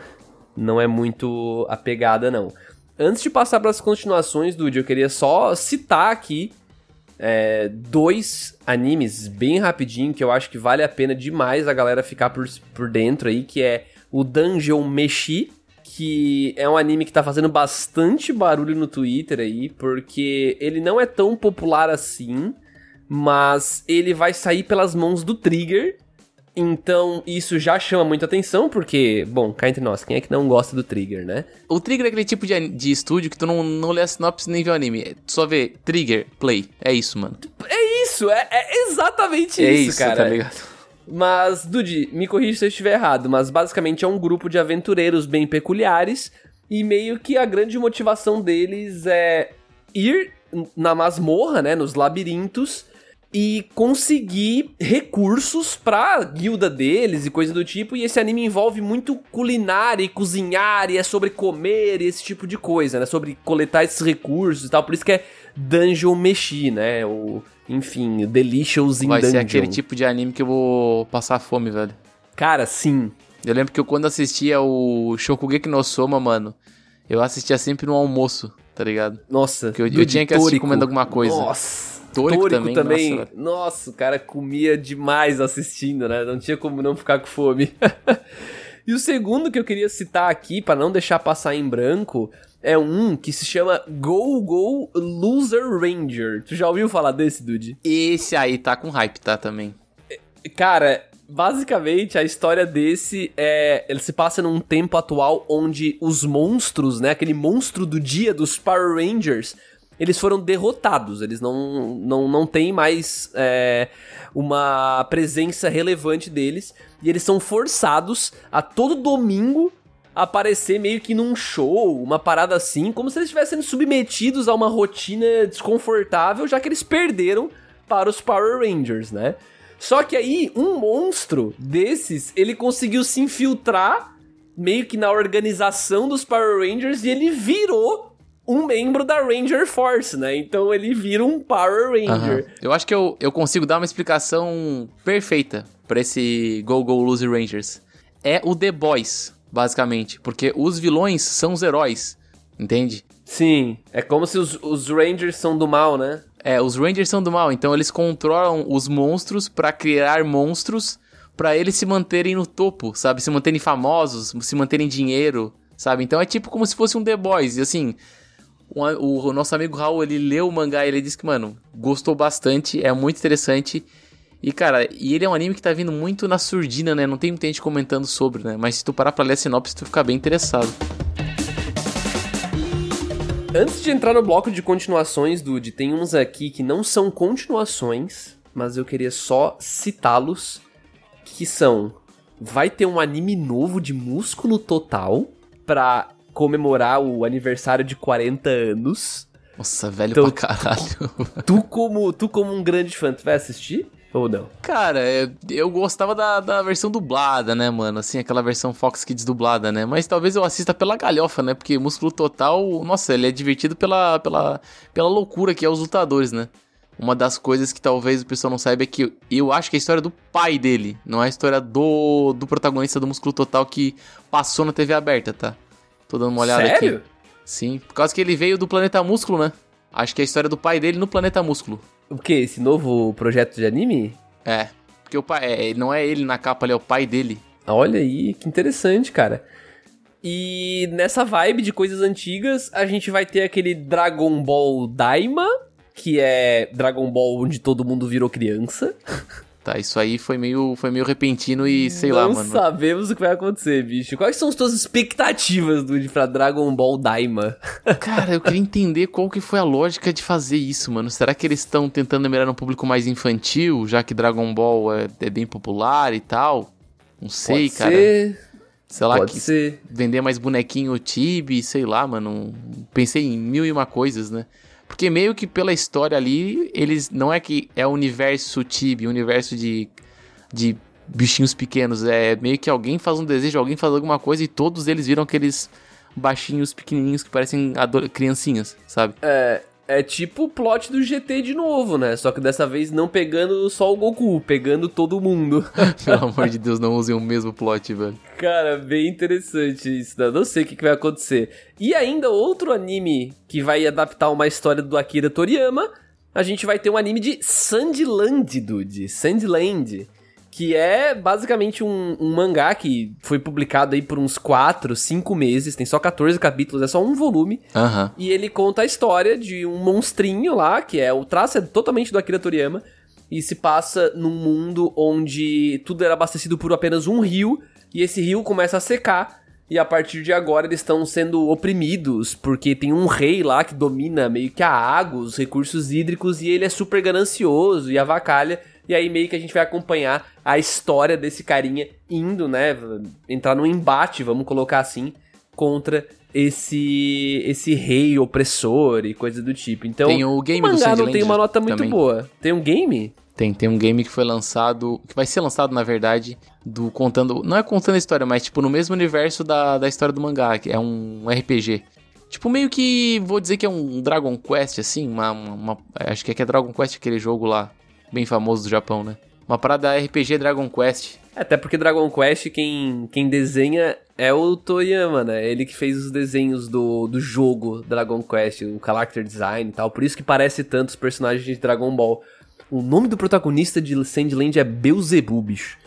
S2: não é muito a pegada, não. Antes de passar para as continuações, Dude, eu queria só citar aqui é, dois animes bem rapidinho que eu acho que vale a pena demais a galera ficar por, por dentro aí, que é o Dungeon Meshi, que é um anime que tá fazendo bastante barulho no Twitter aí, porque ele não é tão popular assim, mas ele vai sair pelas mãos do Trigger. Então, isso já chama muita atenção, porque, bom, cá entre nós, quem é que não gosta do Trigger, né?
S3: O Trigger é aquele tipo de, de estúdio que tu não, não lê a sinopse nem vê o anime. Tu só vê Trigger, Play. É isso, mano.
S2: É isso, é, é exatamente
S3: é
S2: isso,
S3: isso,
S2: cara.
S3: tá ligado?
S2: Mas, Dude, me corrija se eu estiver errado, mas basicamente é um grupo de aventureiros bem peculiares e meio que a grande motivação deles é ir na masmorra, né, nos labirintos e conseguir recursos pra guilda deles e coisa do tipo. E esse anime envolve muito culinária e cozinhar, e é sobre comer e esse tipo de coisa, né? Sobre coletar esses recursos e tal. Por isso que é Dungeon Meshi, né? O, enfim, Delicious in
S3: Vai
S2: Dungeon.
S3: ser aquele tipo de anime que eu vou passar fome, velho.
S2: Cara, sim.
S3: Eu lembro que eu quando assistia o Shokugeki no Soma, mano, eu assistia sempre no almoço, tá ligado?
S2: Nossa.
S3: Porque eu- eu tinha que assistir comendo alguma coisa.
S2: Nossa.
S3: Tórico
S2: Tórico
S3: também,
S2: também.
S3: nossa.
S2: Nossa, o cara comia demais assistindo, né? Não tinha como não ficar com fome. *laughs* e o segundo que eu queria citar aqui, pra não deixar passar em branco, é um que se chama Go Go Loser Ranger. Tu já ouviu falar desse, Dude?
S3: Esse aí tá com hype, tá, também.
S2: Cara, basicamente a história desse é. Ele se passa num tempo atual onde os monstros, né? Aquele monstro do dia dos Power Rangers, eles foram derrotados. Eles não, não, não têm mais é, uma presença relevante deles. E eles são forçados a todo domingo aparecer meio que num show, uma parada assim, como se eles estivessem submetidos a uma rotina desconfortável, já que eles perderam para os Power Rangers, né? Só que aí, um monstro desses, ele conseguiu se infiltrar meio que na organização dos Power Rangers e ele virou um membro da Ranger Force, né? Então ele vira um Power Ranger.
S3: Aham. Eu acho que eu, eu consigo dar uma explicação perfeita pra esse Go Go Lose Rangers. É o The Boys, basicamente. Porque os vilões são os heróis, entende?
S2: Sim, é como se os, os Rangers são do mal, né?
S3: É, os Rangers são do mal, então eles controlam os monstros pra criar monstros pra eles se manterem no topo, sabe? Se manterem famosos, se manterem dinheiro, sabe? Então é tipo como se fosse um The Boys. E assim, o, o- o nosso amigo Raul, ele leu o mangá e ele disse que, mano, gostou bastante, é muito interessante. E, cara, e ele é um anime que tá vindo muito na surdina, né? Não tem muita gente comentando sobre, né? Mas se tu parar pra ler a sinopse, tu fica bem interessado.
S2: Antes de entrar no bloco de continuações, Dude, tem uns aqui que não são continuações, mas eu queria só citá-los, que são... Vai ter um anime novo de músculo total pra comemorar o aniversário de 40 anos.
S3: Nossa, velho
S2: Então-
S3: pra caralho. *laughs*
S2: Tu como, tu como um grande fã, tu vai assistir? Ou não?
S3: Cara, eu, eu gostava da, da versão dublada, né, mano? Assim, aquela versão Fox Kids dublada, né? Mas talvez eu assista pela galhofa, né? Porque Músculo Total, nossa, ele é divertido pela, pela, pela loucura que é os lutadores, né? Uma das coisas que talvez o pessoal não saiba é que eu acho que é a história do pai dele, não é a história do, do protagonista do Músculo Total que passou na TV aberta, tá? Tô dando uma olhada
S2: Sério?
S3: aqui. Sim, por causa que ele veio do Planeta Músculo, né? Acho que é a história do pai dele no Planeta Músculo.
S2: O que? Esse novo projeto de anime?
S3: É, porque o pai, é, não é ele na capa, ele é o pai dele.
S2: Olha aí, que interessante, cara. E nessa vibe de coisas antigas, a gente vai ter aquele Dragon Ball Daima, que é Dragon Ball onde todo mundo virou criança. *laughs*
S3: Tá, isso aí foi meio, foi meio repentino e sei lá,
S2: Não
S3: mano.
S2: sabemos o que vai acontecer, bicho. Quais são as tuas expectativas, Dude, pra Dragon Ball Daima? *laughs*
S3: Cara, eu queria entender qual que foi a lógica de fazer isso, mano. Será que eles estão tentando mirar um público mais infantil, já que Dragon Ball é, é bem popular e tal? Não sei,
S2: pode
S3: cara.
S2: Ser,
S3: sei lá,
S2: pode
S3: que
S2: ser.
S3: vender mais bonequinho Tibi, sei lá, mano. Pensei em mil e uma coisas, né? Porque meio que pela história ali, eles não é que é o universo Tibi, universo de, de bichinhos pequenos. É meio que alguém faz um desejo, alguém faz alguma coisa e todos eles viram aqueles baixinhos pequenininhos que parecem criancinhas, sabe?
S2: É tipo o plot do GT de novo, né? Só que dessa vez não pegando só o Goku, pegando todo mundo. *laughs*
S3: Pelo amor de Deus, não usem o mesmo plot, velho.
S2: Cara, bem interessante isso, né? Não sei o que, que vai acontecer. E ainda outro anime que vai adaptar uma história do Akira Toriyama, a gente vai ter um anime de Sandland, dude. Sandland. Que é basicamente um, um mangá que foi publicado aí por uns 4, 5 meses, tem só 14 capítulos, é só um volume.
S3: Aham.
S2: E ele conta a história de um monstrinho lá, que é o traço é totalmente do Akira Toriyama, e se passa num mundo onde tudo era abastecido por apenas um rio, e esse rio começa a secar, e a partir de agora eles estão sendo oprimidos, porque tem um rei lá que domina meio que a água, os recursos hídricos, e ele é super ganancioso e avacalha, e aí meio que a gente vai acompanhar a história desse carinha indo, né, entrar num embate, vamos colocar assim, contra esse esse rei opressor e coisa do tipo. Então,
S3: Tem o game
S2: o mangá não tem uma nota muito
S3: também.
S2: boa. Tem um game?
S3: Tem, tem um game que foi lançado, que vai ser lançado, na verdade, do contando, não é contando a história, mas tipo no mesmo universo da, da história do mangá, que é um RPG. Tipo, meio que, vou dizer que é um Dragon Quest, assim, uma- uma- acho que é que é Dragon Quest aquele jogo lá, bem famoso do Japão, né? Uma parada RPG Dragon Quest.
S2: Até porque Dragon Quest, quem, quem desenha é o Toriyama, né? Ele que fez os desenhos do, do jogo Dragon Quest, o character design e tal. Por isso que parece tanto os personagens de Dragon Ball. O nome do protagonista de Sandland é Beelzebub, bicho.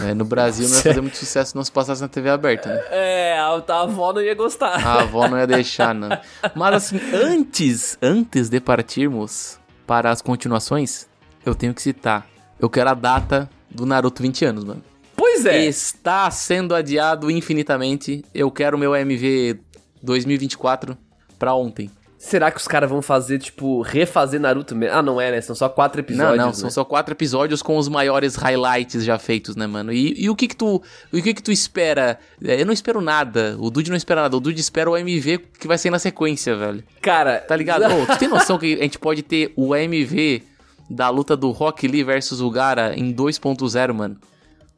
S3: né? *laughs* No Brasil não ia fazer muito sucesso se não se passasse na TV aberta, né?
S2: É, a, a avó não ia gostar.
S3: A avó não ia *laughs* deixar, não. Mas assim, antes, antes de partirmos para as continuações, eu tenho que citar. Eu quero a data do Naruto 20 anos, mano.
S2: Pois é.
S3: Está sendo adiado infinitamente. Eu quero meu MV 2024 pra ontem.
S2: Será que os caras vão fazer, tipo, refazer Naruto mesmo? Ah, não é, né? São só quatro episódios.
S3: Não, não,
S2: né?
S3: são só quatro episódios com os maiores highlights já feitos, né, mano? E, e o que que tu, o que que tu espera? É, Eu não espero nada. O Dude não espera nada. O Dude espera o MV que vai sair na sequência, velho.
S2: Cara.
S3: Tá ligado? *laughs* Ô, tu tem noção que a gente pode ter o MV da luta do Rock Lee versus o Gara em 2.0, mano?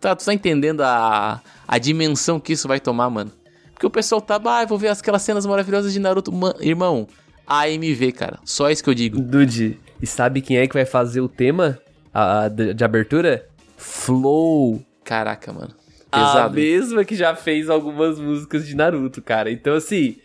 S3: Tá, tu tá entendendo a, a dimensão que isso vai tomar, mano? Porque o pessoal tá, ah, vou ver aquelas cenas maravilhosas de Naruto. Man, irmão, AMV, cara. Só isso que eu digo.
S2: Dude, e sabe quem é que vai fazer o tema a, a- de, de abertura? Flow.
S3: Caraca, mano.
S2: A
S3: Pesado.
S2: mesma que já fez algumas músicas de Naruto, cara. Então, assim,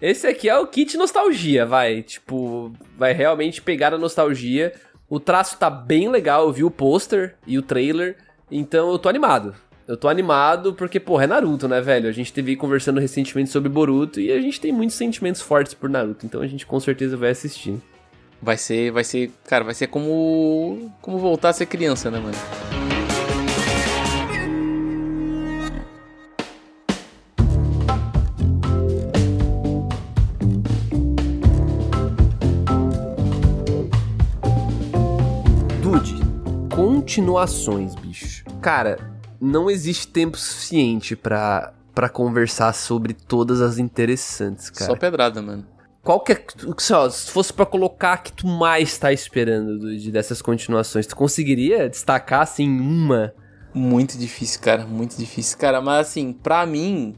S2: esse aqui é o kit nostalgia, vai. Tipo, vai realmente pegar a nostalgia. O traço tá bem legal, eu vi o pôster e o trailer. Então eu tô animado. Eu tô animado porque, porra, é Naruto, né, velho? A gente teve conversando recentemente sobre Boruto e a gente tem muitos sentimentos fortes por Naruto. Então a gente com certeza vai assistir.
S3: Vai ser, vai ser, cara, vai ser como como voltar a ser criança, né, mano?
S2: Continuações, bicho. Cara, não existe tempo suficiente pra, pra conversar sobre todas as interessantes, cara.
S3: Só pedrada, mano.
S2: Qual que é, se, fosse pra colocar que tu mais tá esperando Dude, dessas continuações, tu conseguiria destacar, assim, uma?
S3: Muito difícil, cara, muito difícil, cara, mas assim, pra mim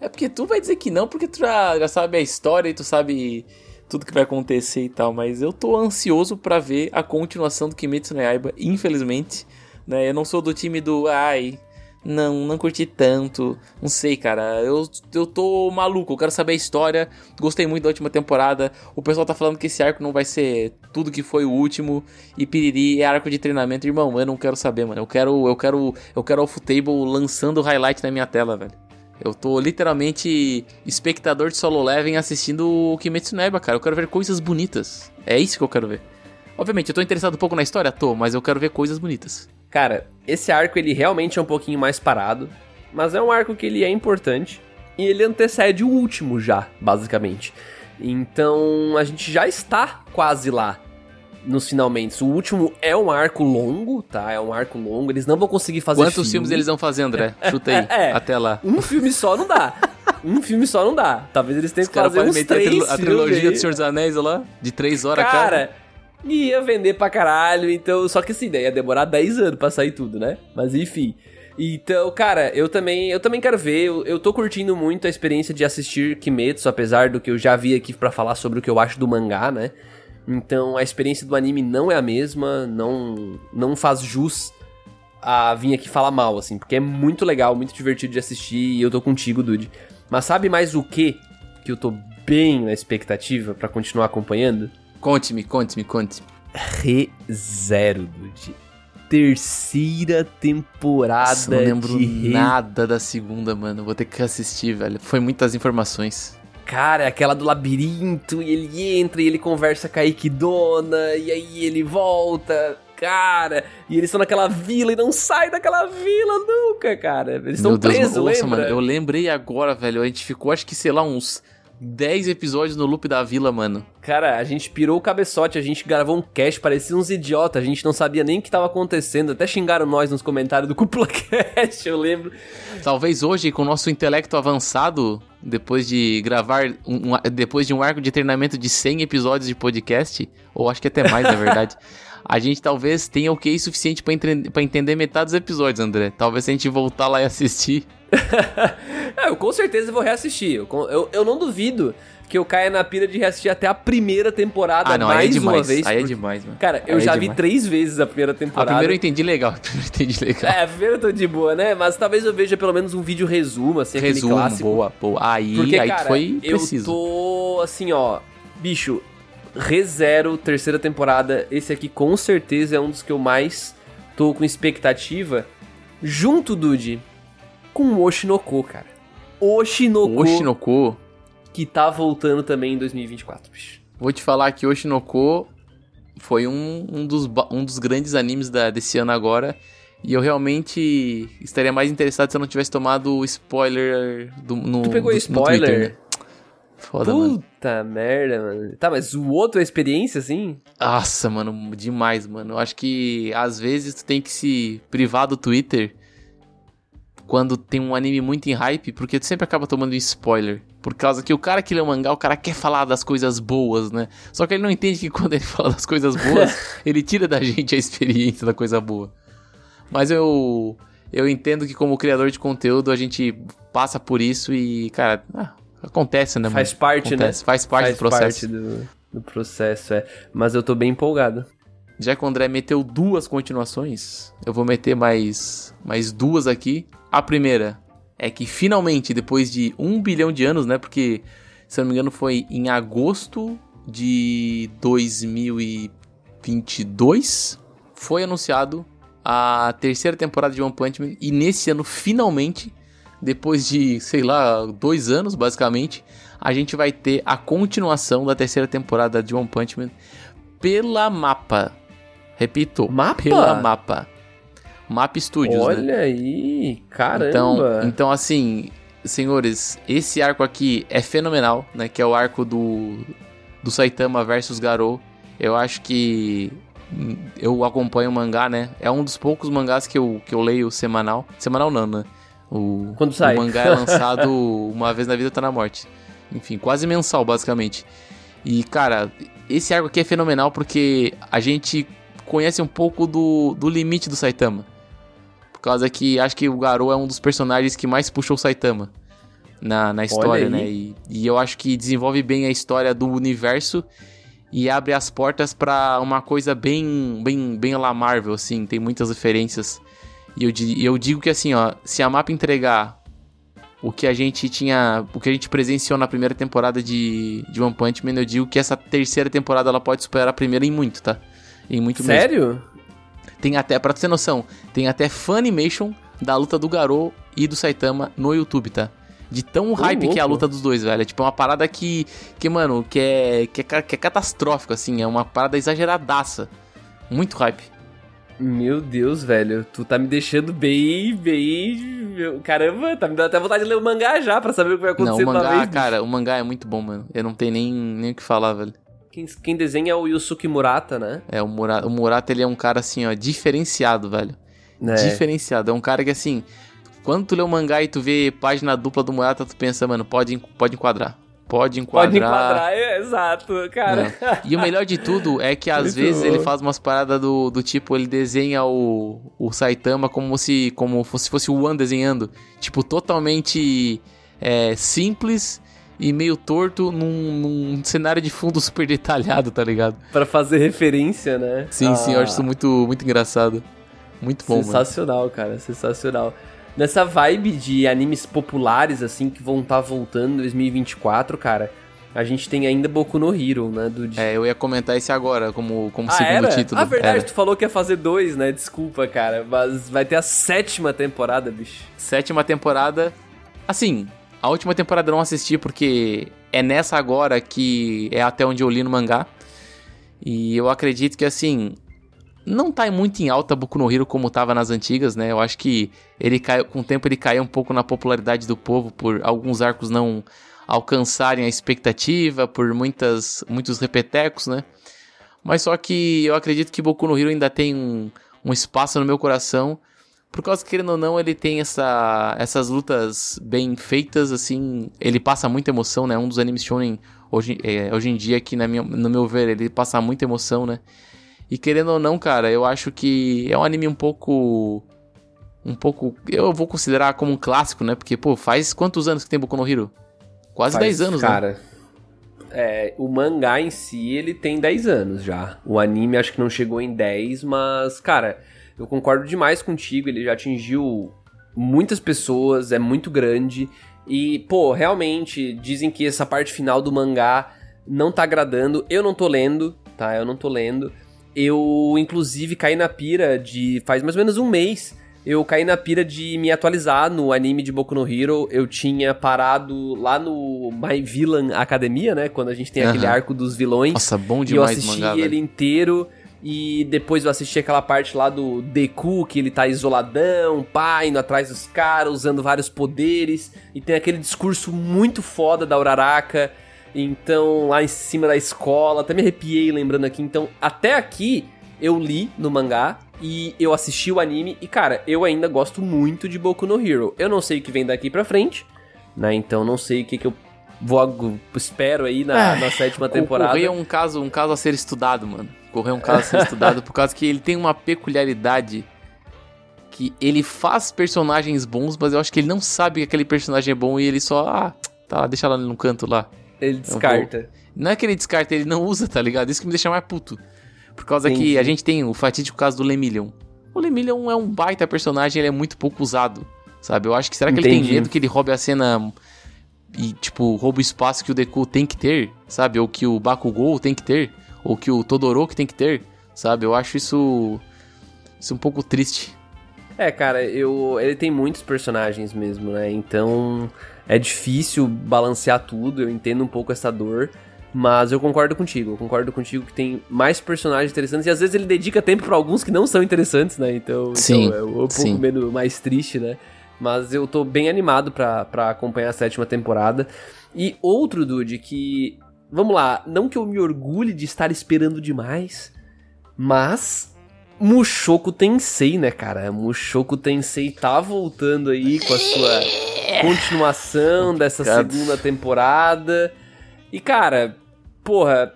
S3: é porque tu vai dizer que não, porque tu já, já sabe a história e tu sabe tudo que vai acontecer e tal, mas eu tô ansioso pra ver a continuação do Kimetsu no Yaiba, infelizmente, né? Eu não sou do time do ai, não, não curti tanto, não sei, cara. Eu, eu tô maluco, eu quero saber a história. Gostei muito da última temporada. O pessoal tá falando que esse arco não vai ser tudo que foi o último. E piriri é arco de treinamento, irmão. Eu não quero saber, mano. Eu quero, eu quero, eu quero o Futable lançando o highlight na minha tela, velho. Eu tô literalmente espectador de solo leveling assistindo o Kimetsu Yaiba, cara. Eu quero ver coisas bonitas. É isso que eu quero ver. Obviamente, eu tô interessado um pouco na história, tô, mas eu quero ver coisas bonitas.
S2: Cara, esse arco ele realmente é um pouquinho mais parado, mas é um arco que ele é importante e ele antecede o último já, basicamente. Então a gente já está quase lá nos finalmente. O último é um arco longo, tá? É um arco longo. Eles não vão conseguir fazer
S3: Quantos
S2: filme.
S3: filmes eles vão fazer, André? *laughs* Chuta *laughs* aí,
S2: É.
S3: até lá.
S2: Um filme só não dá. um filme só não dá. Talvez eles tenham
S3: Os
S2: que fazer uns
S3: meter a,
S2: três
S3: a trilogia do Senhor dos Anéis lá, de três horas,
S2: cara,
S3: cara.
S2: ia vender pra caralho, então, só que assim, daí ia demorar 10 anos pra sair tudo, né? Mas enfim. Então, cara, eu também, eu também quero ver, eu, eu tô curtindo muito a experiência de assistir Kimetsu, apesar do que eu já vi aqui pra falar sobre o que eu acho do mangá, né? Então, a experiência do anime não é a mesma, não não faz jus a vir aqui falar mal, assim, porque é muito legal, muito divertido de assistir e eu tô contigo, Dude. Mas sabe mais o que que eu tô bem na expectativa pra continuar acompanhando?
S3: Conte-me, conte-me, conte-me.
S2: ReZero, Dude. Terceira temporada
S3: Nossa, não lembro nada da segunda, mano. Vou ter que assistir, velho. Foi muitas informações.
S2: Cara, é aquela do labirinto, e ele entra e ele conversa com a Ikidona, e aí ele volta, cara, e eles estão naquela vila e não sai daquela vila nunca, cara. Eles estão
S3: Deus,
S2: presos,
S3: nossa,
S2: lembra?
S3: mano. Eu lembrei agora, velho. A gente ficou, acho que, sei lá, uns 10 episódios no loop da vila, mano.
S2: Cara, a gente pirou o cabeçote, a gente gravou um cast, parecia uns idiotas, a gente não sabia nem o que tava acontecendo, até xingaram nós nos comentários do *laughs* Cúpula Cast, eu lembro.
S3: Talvez hoje, com o nosso intelecto avançado, depois de gravar, um, um- depois de um arco de treinamento de 100 episódios de podcast, ou acho que até mais, na verdade, *laughs* a gente talvez tenha o QI suficiente pra entender metade dos episódios, André. Talvez se a gente voltar lá e assistir. *laughs*
S2: É, eu com certeza vou reassistir, eu, eu, eu não duvido que eu caia na pira de reassistir até a primeira temporada
S3: Ah, não, aí é
S2: mais uma
S3: demais.
S2: vez.
S3: Aí é demais, mano.
S2: Cara, eu
S3: Aí é
S2: já vi
S3: demais.
S2: três vezes a primeira
S3: A
S2: temporada.
S3: primeira eu entendi legal. *laughs* A primeira eu entendi legal.
S2: É, a primeira eu tô de boa, né? Mas talvez eu veja pelo menos um vídeo resumo, assim,
S3: Resumo,
S2: clássico.
S3: boa, boa. Aí,
S2: Porque,
S3: aí
S2: cara,
S3: foi
S2: eu
S3: preciso.
S2: tô assim, ó, bicho, ReZero, terceira temporada, esse aqui com certeza é um dos que eu mais tô com expectativa, junto, Dude, com o Oshinoko, cara. Oshinoko,
S3: Oshinoko,
S2: que tá voltando também em 2024, bicho.
S3: vou te falar que Oshinoko foi um, um, dos, um dos grandes animes da, desse ano agora. E eu realmente estaria mais interessado se eu não tivesse tomado o spoiler do, no,
S2: Tu pegou
S3: do- no
S2: spoiler?
S3: Twitter, né? Foda, mano.
S2: Puta merda, mano. Tá, mas o outro é experiência, assim?
S3: Nossa, mano, demais, mano. Eu acho que às vezes tu tem que se privar do Twitter quando tem um anime muito em hype, porque tu sempre acaba tomando spoiler. Por causa que o cara que lê o mangá, o cara quer falar das coisas boas, né? Só que ele não entende que quando ele *laughs* fala das coisas boas, *laughs* ele tira da gente a experiência da coisa boa. Mas eu eu entendo que como criador de conteúdo a gente passa por isso e, cara, ah, acontece, né?
S2: Faz parte,
S3: acontece,
S2: né?
S3: Faz parte
S2: Faz
S3: do processo.
S2: parte do, do processo, é. Mas eu tô bem empolgado.
S3: Já que o André meteu duas continuações, eu vou meter mais, mais duas aqui. A primeira é que finalmente, depois de um bilhão de anos, né? Porque, se eu não me engano, foi em agosto de 2022, foi anunciado a terceira temporada de One Punch Man. E nesse ano, finalmente, depois de, sei lá, dois anos, basicamente, a gente vai ter a continuação da terceira temporada de One Punch Man pela mapa. Repito,
S2: Mapa?
S3: pela mapa. Map Studios,
S2: Olha
S3: né?
S2: aí, caramba.
S3: Então, então, assim, senhores, esse arco aqui é fenomenal, né? Que é o arco do, do Saitama versus Garou. Eu acho que hum, eu acompanho o mangá, né? É um dos poucos mangás que eu, que eu leio semanal. Semanal não, né? O,
S2: Quando sai.
S3: o mangá é *laughs* lançado uma vez na vida tá na morte. Enfim, quase mensal, basicamente. E, cara, esse arco aqui é fenomenal porque a gente conhece um pouco do, do limite do Saitama. Por causa que acho que o Garou é um dos personagens que mais puxou o Saitama na, na história, né? E, e eu acho que desenvolve bem a história do universo e abre as portas pra uma coisa bem, bem, bem lá Marvel, assim. Tem muitas referências. E eu, eu digo que assim, ó, se a mapa entregar o que a gente tinha, o que a gente presenciou na primeira temporada de, de One Punch Man, eu digo que essa terceira temporada ela pode superar a primeira em muito, tá? Em muito mesmo.
S2: Sério?
S3: Tem até, pra tu ter noção, tem até Funimation da luta do Garou e do Saitama no YouTube, tá? De tão hype que é a
S2: louco.
S3: luta dos dois, velho. É tipo uma parada que, que mano, que é, que é, que é catastrófico, assim. É uma parada exageradaça. Muito hype.
S2: Meu Deus, velho. Tu tá me deixando bem, bem. Caramba, tá me dando até vontade de ler o mangá já pra saber o que vai
S3: Não,
S2: acontecer
S3: o mangá,
S2: talvez.
S3: cara, o mangá é muito bom, mano. Eu não tenho nem, nem o que falar, velho.
S2: Quem, quem desenha é o Yusuke Murata, né?
S3: É, o Murata, o Murata, ele é um cara, assim, ó, diferenciado, velho.
S2: É.
S3: Diferenciado. É um cara que, assim, quando tu lê o mangá e tu vê página dupla do Murata, tu pensa, mano, pode, pode enquadrar. Pode enquadrar.
S2: Pode enquadrar, é, exato, cara.
S3: Né? E o melhor de tudo é que às vezes
S2: bom.
S3: ele faz umas paradas do, do tipo, ele desenha o, o Saitama como se, como se fosse o One desenhando. Tipo, totalmente é, simples e meio torto num, num cenário de fundo super detalhado, tá ligado?
S2: Pra fazer referência, né?
S3: Sim, sim, eu acho
S2: Ah,
S3: isso muito, muito engraçado. Muito bom, mano.
S2: Sensacional, cara, sensacional. Nessa vibe de animes populares, assim, que vão estar voltando em 2024, cara, a gente tem ainda Boku no Hero, né? Do
S3: É, eu ia comentar esse agora, como, como
S2: ah,
S3: segundo
S2: era?
S3: título.
S2: Ah, verdade,
S3: Era.
S2: tu falou que ia fazer dois, né? Desculpa, cara. Mas vai ter a sétima temporada, bicho.
S3: Sétima temporada. Assim, a última temporada eu não assisti porque é nessa agora que é até onde eu li no mangá. E eu acredito que assim. Não tá muito em alta Boku no Hero como tava nas antigas, né? Eu acho que ele caiu, com o tempo ele caiu um pouco na popularidade do povo por alguns arcos não alcançarem a expectativa, por muitas muitos repetecos, né? Mas só que eu acredito que Boku no Hero ainda tem um, um espaço no meu coração por causa que, querendo ou não, ele tem essa, essas lutas bem feitas, assim, ele passa muita emoção, né? Um dos animes shonen hoje, é, hoje em dia, que na minha, no meu ver, ele passa muita emoção, né? E querendo ou não, cara, eu acho que é um anime um pouco... Um pouco... Eu vou considerar como um clássico, né? Porque, pô, faz quantos anos que tem Boku no Hero? Quase
S2: Faz,
S3: 10 anos, né?
S2: Cara, é, o mangá em si, ele tem 10 anos já. O anime acho que não chegou em 10, mas, cara, eu concordo demais contigo. Ele já atingiu muitas pessoas, é muito grande. E, pô, realmente, dizem que essa parte final do mangá não tá agradando. Eu não tô lendo, tá? Eu não tô lendo. Eu, inclusive, caí na pira de. faz mais ou menos um mês. Eu caí na pira de me atualizar no anime de Boku no Hero. Eu tinha parado lá no My Villain Academia, né? Quando a gente tem aquele
S3: Aham.
S2: arco dos vilões.
S3: Nossa, bom
S2: e eu
S3: demais
S2: assisti
S3: mangá,
S2: ele
S3: velho.
S2: inteiro. E depois eu assisti aquela parte lá do Deku, que ele tá isoladão, pá, indo atrás dos caras, usando vários poderes. E tem aquele discurso muito foda da Uraraka. Então, lá em cima da escola, até me arrepiei lembrando aqui. Então, até aqui eu li no mangá e eu assisti o anime e cara, eu ainda gosto muito de Boku no Hero. Eu não sei o que vem daqui pra frente, né? Então não sei o que que eu vou espero aí na, na sétima temporada.
S3: Correr é um caso, um caso a ser estudado, mano. Correr é um caso a ser estudado por causa que ele tem uma peculiaridade que ele faz personagens bons, mas eu acho que ele não sabe que aquele personagem é bom e ele só, ah, tá, deixa lá no canto lá.
S2: Ele descarta.
S3: Não é que ele descarta, ele não usa, tá ligado? Isso que me deixa mais puto. Por causa Entendi. que a gente tem o fatídico caso do Lemillion. O Lemillion é um baita personagem, ele é muito pouco usado, sabe? Eu acho que será que Entendi. ele tem medo que ele roube a cena e, tipo, rouba o espaço que o Deku tem que ter, sabe? Ou que o Bakugou tem que ter, ou que o Todoroki tem que ter, sabe? Eu acho isso isso um pouco triste.
S2: É, cara, eu ele tem muitos personagens mesmo, né? Então é difícil balancear tudo, eu entendo um pouco essa dor. Mas eu concordo contigo, eu concordo contigo que tem mais personagens interessantes e às vezes ele dedica tempo para alguns que não são interessantes, né? Então, então
S3: sim,
S2: então é um pouco menos mais triste, né? Mas eu tô bem animado para acompanhar a sétima temporada. E outro, Dude, que. Vamos lá, não que eu me orgulhe de estar esperando demais, mas. Mushoku Tensei, né, cara? Mushoku Tensei tá voltando aí com a sua continuação dessa segunda temporada. E, cara, porra,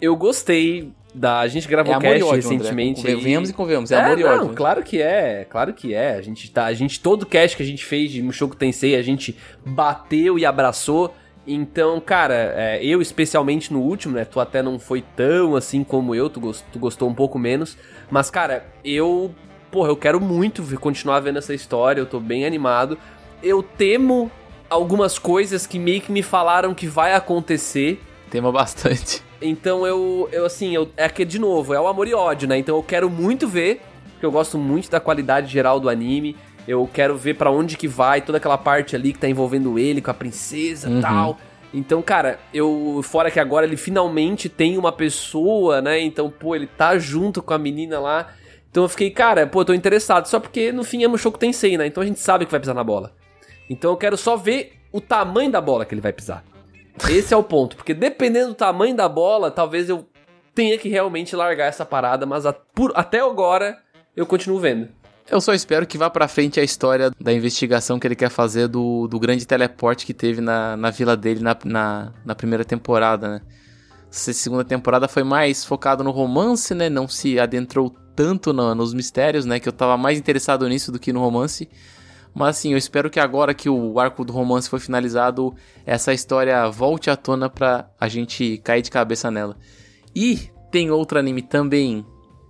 S2: eu gostei da. A gente gravou
S3: é
S2: cast
S3: ódio,
S2: recentemente.
S3: André. Venhamos e convenhamos, é, é amor e ódio. Não,
S2: claro que é, claro que é. A gente tá. A gente, todo cast que a gente fez de Mushoku Tensei, a gente bateu e abraçou. Então, cara, é, eu especialmente no último, né? Tu até não foi tão assim como eu, tu, gost, tu gostou um pouco menos. Mas, cara, eu. Porra, eu quero muito continuar vendo essa história, eu tô bem animado. Eu temo algumas coisas que meio que me falaram que vai acontecer.
S3: Tema bastante.
S2: Então eu, eu assim, eu, é que de novo, é o amor e ódio, né? Então eu quero muito ver, porque eu gosto muito da qualidade geral do anime. Eu quero ver para onde que vai toda aquela parte ali que tá envolvendo ele com a princesa e uhum. tal. Então, cara, eu. Fora que agora ele finalmente tem uma pessoa, né? Então, pô, ele tá junto com a menina lá. Então eu fiquei, cara, pô, eu tô interessado. Só porque no fim é Mushoku Tensei, né? Então a gente sabe que vai pisar na bola. Então eu quero só ver o tamanho da bola que ele vai pisar. Esse é o ponto, porque dependendo do tamanho da bola, talvez eu tenha que realmente largar essa parada, mas a, por, até agora eu continuo vendo.
S3: Eu só espero que vá pra frente a história da investigação que ele quer fazer do, do grande teleporte que teve na, na vila dele na, na, na primeira temporada, né? Essa segunda temporada foi mais focado no romance, né? Não se adentrou tanto no, nos mistérios, né? Que eu tava mais interessado nisso do que no romance. Mas assim, eu espero que agora que o arco do romance foi finalizado, essa história volte à tona pra a gente cair de cabeça nela. E tem outro anime também.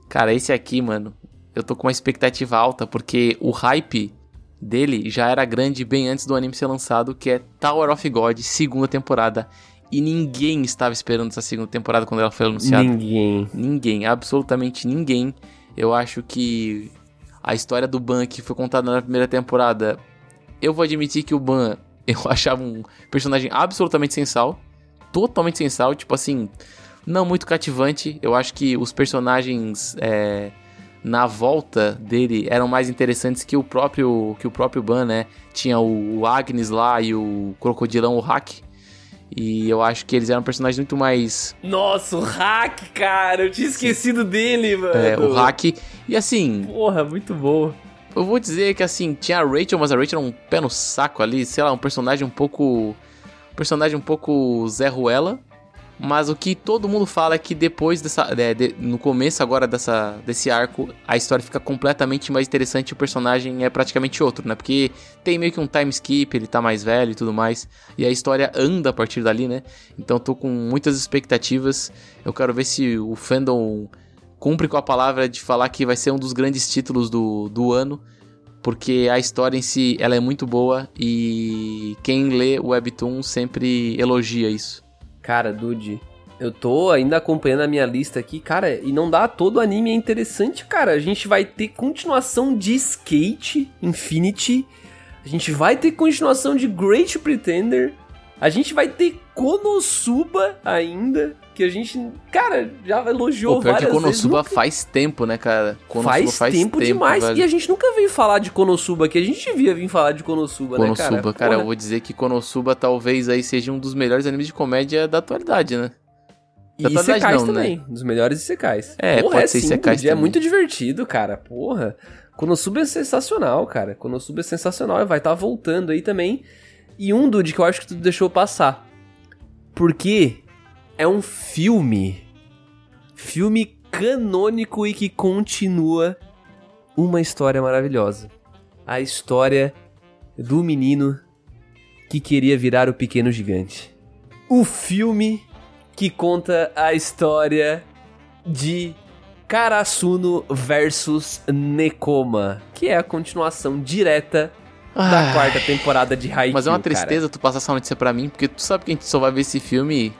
S3: Cara, esse aqui, mano, eu tô com uma expectativa alta, porque o hype dele já era grande bem antes do anime ser lançado, que é Tower of God, segunda temporada. E ninguém estava esperando essa segunda temporada quando ela foi anunciada.
S2: Ninguém.
S3: Ninguém, absolutamente ninguém. Eu acho que a história do Ban que foi contada na primeira temporada, eu vou admitir que o Ban *laughs* eu achava um personagem absolutamente sensal, totalmente sensal, tipo assim, não muito cativante. Eu acho que os personagens é, na volta dele eram mais interessantes que o próprio que o próprio Ban, né? Tinha o Agnes lá e o Crocodilão, o Hack. E eu acho que eles eram personagens muito mais.
S2: Nossa, o Hack, cara! Eu tinha esquecido Sim. dele, mano.
S3: É, o Hack. E assim.
S2: Porra, muito bom.
S3: Eu vou dizer que assim, tinha a Rachel, mas a Rachel era um pé no saco ali, sei lá, um personagem um pouco. Um personagem um pouco Zé Ruela. Mas o que todo mundo fala é que depois dessa. É, de, no começo agora dessa, desse arco, a história fica completamente mais interessante e o personagem é praticamente outro, né? Porque tem meio que um time skip, ele tá mais velho e tudo mais. E a história anda a partir dali, né? Então tô com muitas expectativas. Eu quero ver se o fandom cumpre com a palavra de falar que vai ser um dos grandes títulos do, do ano. Porque a história em si ela é muito boa e quem lê o Webtoon sempre elogia isso.
S2: Cara, Dude, eu tô ainda acompanhando a minha lista aqui, cara, e não dá todo anime é interessante, cara. A gente vai ter continuação de Skate Infinity, a gente vai ter continuação de Great Pretender, A gente vai ter Konosuba ainda, que a gente, cara, já elogiou
S3: O pior
S2: várias
S3: que Konosuba
S2: vezes. nunca-
S3: faz tempo, né, cara? Konosuba
S2: Faz, tempo, demais.
S3: velho.
S2: E a gente nunca veio falar de Konosuba aqui. A gente devia vir falar de Konosuba,
S3: Konosuba,
S2: né, cara?
S3: cara,
S2: Porra.
S3: eu vou dizer que Konosuba talvez aí seja um dos melhores animes de comédia da atualidade, né? Da
S2: E Isekais
S3: não, né?
S2: também, dos melhores Isekais.
S3: É,
S2: Porra,
S3: pode
S2: é
S3: ser
S2: sim,
S3: Isekais
S2: É muito divertido, cara. Porra. Konosuba é sensacional, cara. Konosuba é sensacional e vai estar voltando aí também. E um, Dude, que eu acho que tu deixou passar. Porque é um filme. Filme canônico e que continua uma história maravilhosa. A história do menino que queria virar o pequeno gigante. O filme que conta a história de Karasuno versus Nekoma, que é a continuação direta da
S3: Ah,
S2: quarta temporada de Haikyuu,
S3: Mas é uma
S2: cara.
S3: tristeza tu passar essa notícia pra mim, porque tu sabe que a gente só vai ver esse filme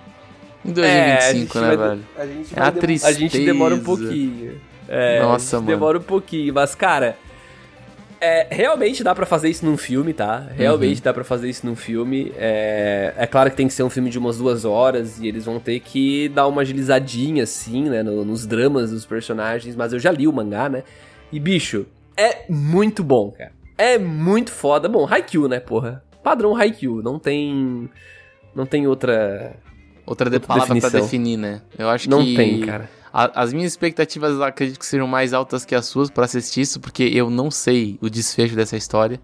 S3: em
S2: É, a
S3: 2025,
S2: gente
S3: né,
S2: vai-
S3: velho?
S2: A gente,
S3: É a
S2: dem- a gente
S3: tristeza.
S2: demora um pouquinho. É,
S3: Nossa,
S2: a gente
S3: mano.
S2: demora um pouquinho, mas cara, é, realmente dá pra fazer isso num filme, tá? Realmente dá pra fazer isso num filme. É, é claro que tem que ser um filme de umas duas horas e eles vão ter que dar uma agilizadinha, assim, né, no- nos dramas dos personagens, mas eu já li o mangá, né? E, bicho, é muito bom, cara. É muito foda. Bom, Haikyuu, né, porra? Padrão Haikyuu, não tem... Não tem outra...
S3: Outra
S2: Outra
S3: palavra pra
S2: definição.
S3: definir, né? Eu acho
S2: Não
S3: que.
S2: tem, cara.
S3: a- as minhas expectativas acredito que sejam mais altas que as suas pra assistir isso, porque eu não sei o desfecho dessa história.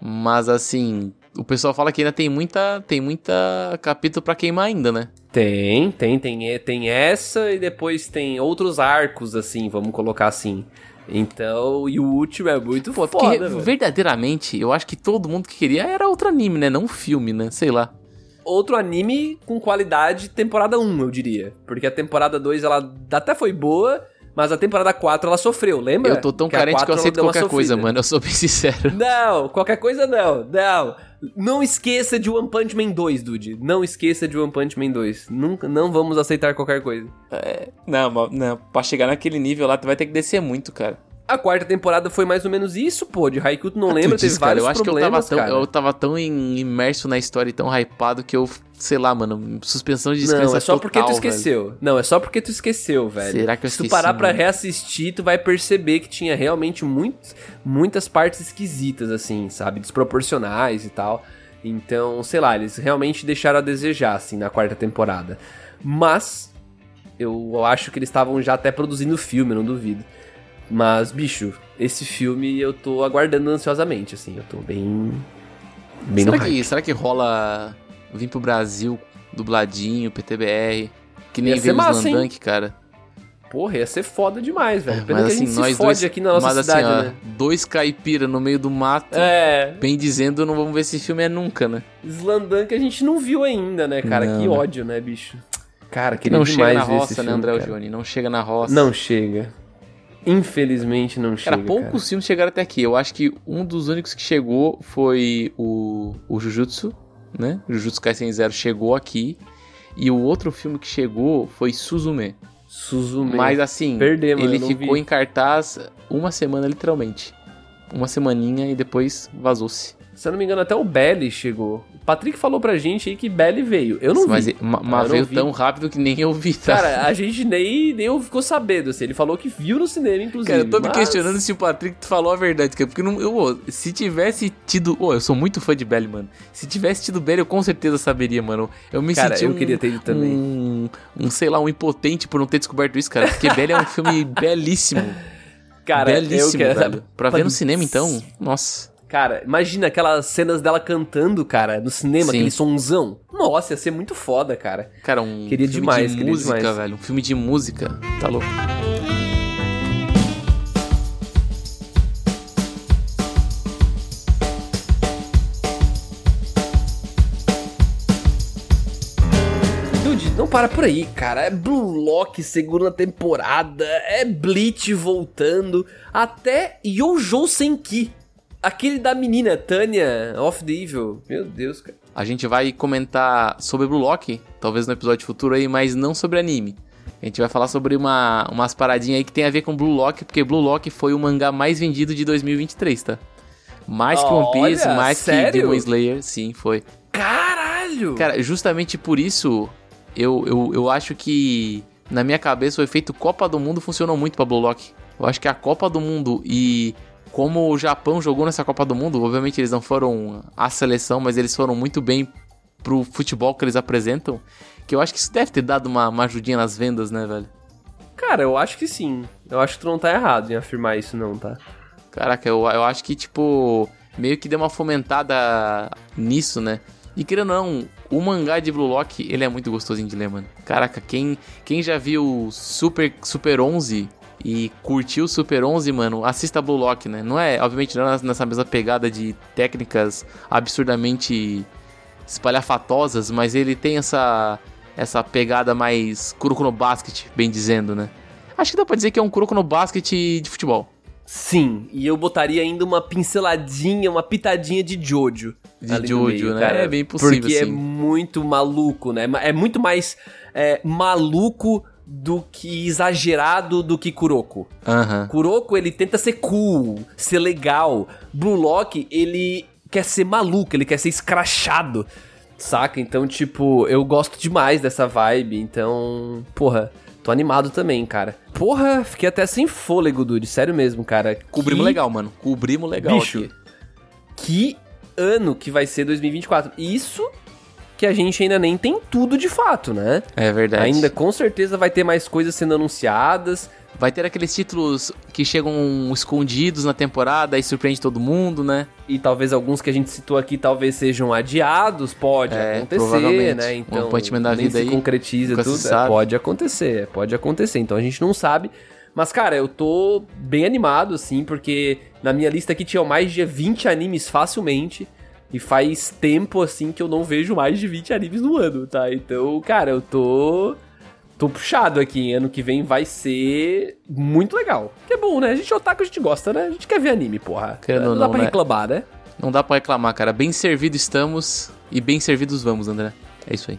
S3: Mas assim, o pessoal fala que ainda tem muita, tem muita capítulo pra queimar ainda, né?
S2: Tem, tem, tem, tem essa e depois tem outros arcos, assim, vamos colocar assim. Então, e o último é muito
S3: Pô, porque
S2: foda, velho.
S3: verdadeiramente, eu acho que todo mundo que queria era outro anime, né? Não um filme, né? Sei lá.
S2: Outro anime com qualidade temporada 1, eu diria. Porque a temporada 2, ela até foi boa, mas a temporada 4 ela sofreu, lembra?
S3: eu tô tão
S2: a
S3: carente que eu
S2: 4 ela
S3: aceito qualquer coisa, mano. Eu sou bem sincero. *laughs*
S2: Não, qualquer coisa não, não. Não esqueça de One Punch Man 2, dude. Não esqueça de One Punch Man 2. Nunca, não vamos aceitar qualquer coisa.
S3: Não, mas- não, pra chegar naquele nível lá, tu vai ter que descer muito, cara.
S2: A quarta temporada foi mais ou menos isso, pô. De Haikyuu tu não lembra,
S3: Tu
S2: teve
S3: diz, cara,
S2: vários
S3: eu acho
S2: problemas,
S3: que eu tava, tão, eu tava tão im- imerso na história e tão hypado que eu, sei lá, mano, suspensão de
S2: Não,
S3: descrença
S2: é só porque tu
S3: total, velho.
S2: esqueceu. Não, é só porque tu esqueceu, velho.
S3: Será que eu
S2: Se tu parar pra reassistir, tu vai perceber que tinha realmente muito, muitas partes esquisitas, assim, sabe? Desproporcionais e tal. Então, sei lá, eles realmente deixaram a desejar, assim, na quarta temporada. Mas, eu acho que eles estavam já até produzindo o filme, não duvido. Mas, bicho, esse filme eu tô aguardando ansiosamente, assim. Eu tô bem. Bem no
S3: Será
S2: hype.
S3: que, será que rola vir pro Brasil dubladinho, PTBR? Que nem
S2: Ia ser
S3: veio o
S2: massa, hein?
S3: Slandank, cara.
S2: Porra, ia ser foda demais, velho. Pena
S3: Mas
S2: que
S3: assim,
S2: a gente
S3: nós
S2: se fode
S3: dois.
S2: aqui na nossa
S3: mas
S2: cidade,
S3: assim, ó,
S2: né?
S3: dois caipira no meio do mato.
S2: É,
S3: Bem dizendo, não vamos ver esse filme é nunca, né?
S2: Slandan que a gente não viu ainda, né, cara?
S3: Não,
S2: que ódio, né, bicho? Cara,
S3: Que não chega na
S2: ver
S3: roça, né, André. Johnny? Não chega na roça.
S2: Não chega. Infelizmente não chega,
S3: Cara, poucos
S2: cara.
S3: filmes chegaram até aqui. Eu acho que um dos únicos que chegou foi o, o Jujutsu, né? Jujutsu Kaisen Zero chegou aqui. E o outro filme que chegou foi Suzume.
S2: Suzume.
S3: Mas assim, ele ficou
S2: vi.
S3: em cartaz uma semana, literalmente. Uma semaninha e depois vazou-se.
S2: Se eu não me engano, até o Belly chegou. O Patrick falou pra gente aí que Belly veio. Eu não
S3: Mas,
S2: vi. Eu
S3: mas
S2: não
S3: veio
S2: vi.
S3: tão rápido que nem eu vi, tá?
S2: Cara, a gente nem, nem ficou sabendo, assim. Ele falou que viu no cinema, inclusive.
S3: Cara, eu tô me
S2: mas-
S3: questionando se o Patrick falou a verdade, cara. Porque não, eu, se tivesse tido. Ô, eu sou muito fã de Belly, mano. Se tivesse tido Belly, eu com certeza saberia, mano. Eu me
S2: Cara,
S3: senti
S2: eu
S3: um,
S2: queria ter também.
S3: Um, um, sei lá, um impotente por não ter descoberto isso, cara. Porque Belly é um filme *laughs* belíssimo.
S2: Cara, eu
S3: belíssimo,
S2: quero...
S3: velho. Pra ver no cinema, então, nossa.
S2: Cara, imagina aquelas cenas dela cantando, cara, no cinema,
S3: Sim.
S2: aquele sonzão. Nossa, ia ser muito foda, cara.
S3: Cara, um
S2: Queria
S3: filme
S2: demais,
S3: de
S2: queria
S3: música,
S2: demais.
S3: velho. Um filme de música. Tá louco.
S2: Dude, não para por aí, cara. É Blue Lock segunda temporada, é Bleach voltando, até Yojo Senki. Aquele da menina, Tânia, of the Evil. Meu Deus, cara.
S3: A gente vai comentar sobre Blue Lock, talvez no episódio futuro aí, mas não sobre anime. A gente vai falar sobre uma, umas paradinhas aí que tem a ver com Blue Lock, porque Blue Lock foi o mangá mais vendido de 2023, tá? Mais que One Piece,
S2: Olha,
S3: mais
S2: sério?
S3: que Demon Slayer, sim, foi.
S2: Caralho! Caralho!
S3: Cara, justamente por isso, eu, eu, eu acho que na minha cabeça o efeito Copa do Mundo funcionou muito pra Blue Lock. Eu acho que a Copa do Mundo e como o Japão jogou nessa Copa do Mundo, obviamente eles não foram a seleção, mas eles foram muito bem pro futebol que eles apresentam, que eu acho que isso deve ter dado uma, uma ajudinha nas vendas, né, velho?
S2: Cara, eu acho que sim. Eu acho que tu não tá errado em afirmar isso, não, tá?
S3: Caraca, eu, eu acho que, tipo, meio que deu uma fomentada nisso, né? E querendo ou não, o mangá de Blue Lock, ele é muito gostosinho de ler, mano. Caraca, quem, quem já viu Super, Super 11 e curtiu Super 11, mano, assista Blue Lock, né? Não é, obviamente, não é nessa mesma pegada de técnicas absurdamente espalhafatosas, mas ele tem essa essa pegada mais Kuroko no Basket, bem dizendo, né? Acho que dá pra dizer que é um Kuroko no Basket de futebol.
S2: Sim, e eu botaria ainda uma pinceladinha, uma pitadinha de Jojo.
S3: De Jojo, né? Cara, é bem possível,
S2: Porque é muito maluco, né? É muito mais é, maluco do que exagerado do que Kuroko.
S3: Uhum.
S2: Kuroko, ele tenta ser cool, ser legal. Blue Lock, ele quer ser maluco, ele quer ser escrachado. Saca? Então, tipo, eu gosto demais dessa vibe. Então, porra, tô animado também, cara. Porra, fiquei até sem fôlego, Dude. Sério mesmo, cara.
S3: Cobrimos que... legal, mano. Cobrimos legal
S2: Bicho,
S3: aqui.
S2: Que ano que vai ser 2024. Isso que a gente ainda nem tem tudo de fato, né?
S3: É verdade.
S2: Ainda com certeza vai ter mais coisas sendo anunciadas.
S3: Vai ter aqueles títulos que chegam escondidos na temporada e surpreende todo mundo, né?
S2: E talvez alguns que a gente citou aqui talvez sejam adiados, pode é, acontecer, né? Então,
S3: um da vida
S2: se
S3: aí,
S2: concretiza tudo, é, pode acontecer, pode acontecer. Então a gente não sabe. Mas, cara, eu tô bem animado, assim, porque na minha lista aqui tinha mais de 20 animes facilmente. E faz tempo, assim, que eu não vejo mais de 20 animes no ano, tá? Então, cara, eu tô tô puxado aqui. Ano que vem vai ser muito legal. Que é bom, né? A gente é otaku, a gente gosta, né? A gente quer ver anime, porra.
S3: Querendo
S2: não,
S3: não
S2: dá pra
S3: né?
S2: reclamar, né?
S3: Não dá pra reclamar, cara. Bem servido estamos e bem servidos vamos, André. É isso aí.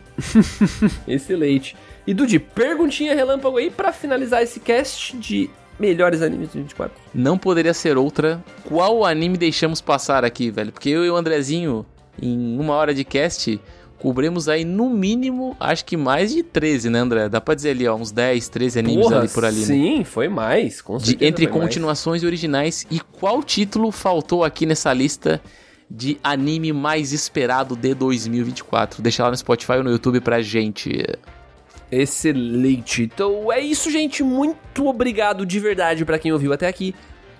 S3: *laughs*
S2: Excelente. E Dudi, perguntinha relâmpago aí para finalizar esse cast de melhores animes de 24.
S3: Não poderia ser outra. Qual anime deixamos passar aqui, velho? Porque eu e o Andrezinho, em uma hora de cast, cobrimos aí no mínimo, acho que mais de 13, né, André? Dá pra dizer ali, ó, uns 10, 13 animes
S2: Porra,
S3: ali por ali.
S2: Sim,
S3: né?
S2: foi mais, com
S3: certeza. De, entre continuações mais. e originais. E qual título faltou aqui nessa lista de anime mais esperado de 2024? Deixa lá no Spotify ou no YouTube pra gente.
S2: Excelente. Então é isso, gente. Muito obrigado de verdade para quem ouviu até aqui.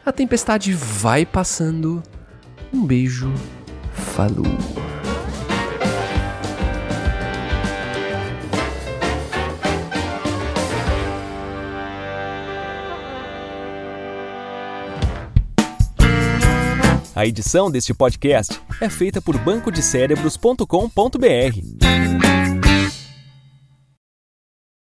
S2: A tempestade vai passando. Um beijo. Falou.
S4: A edição deste podcast é feita por bancodecérebros.com.br.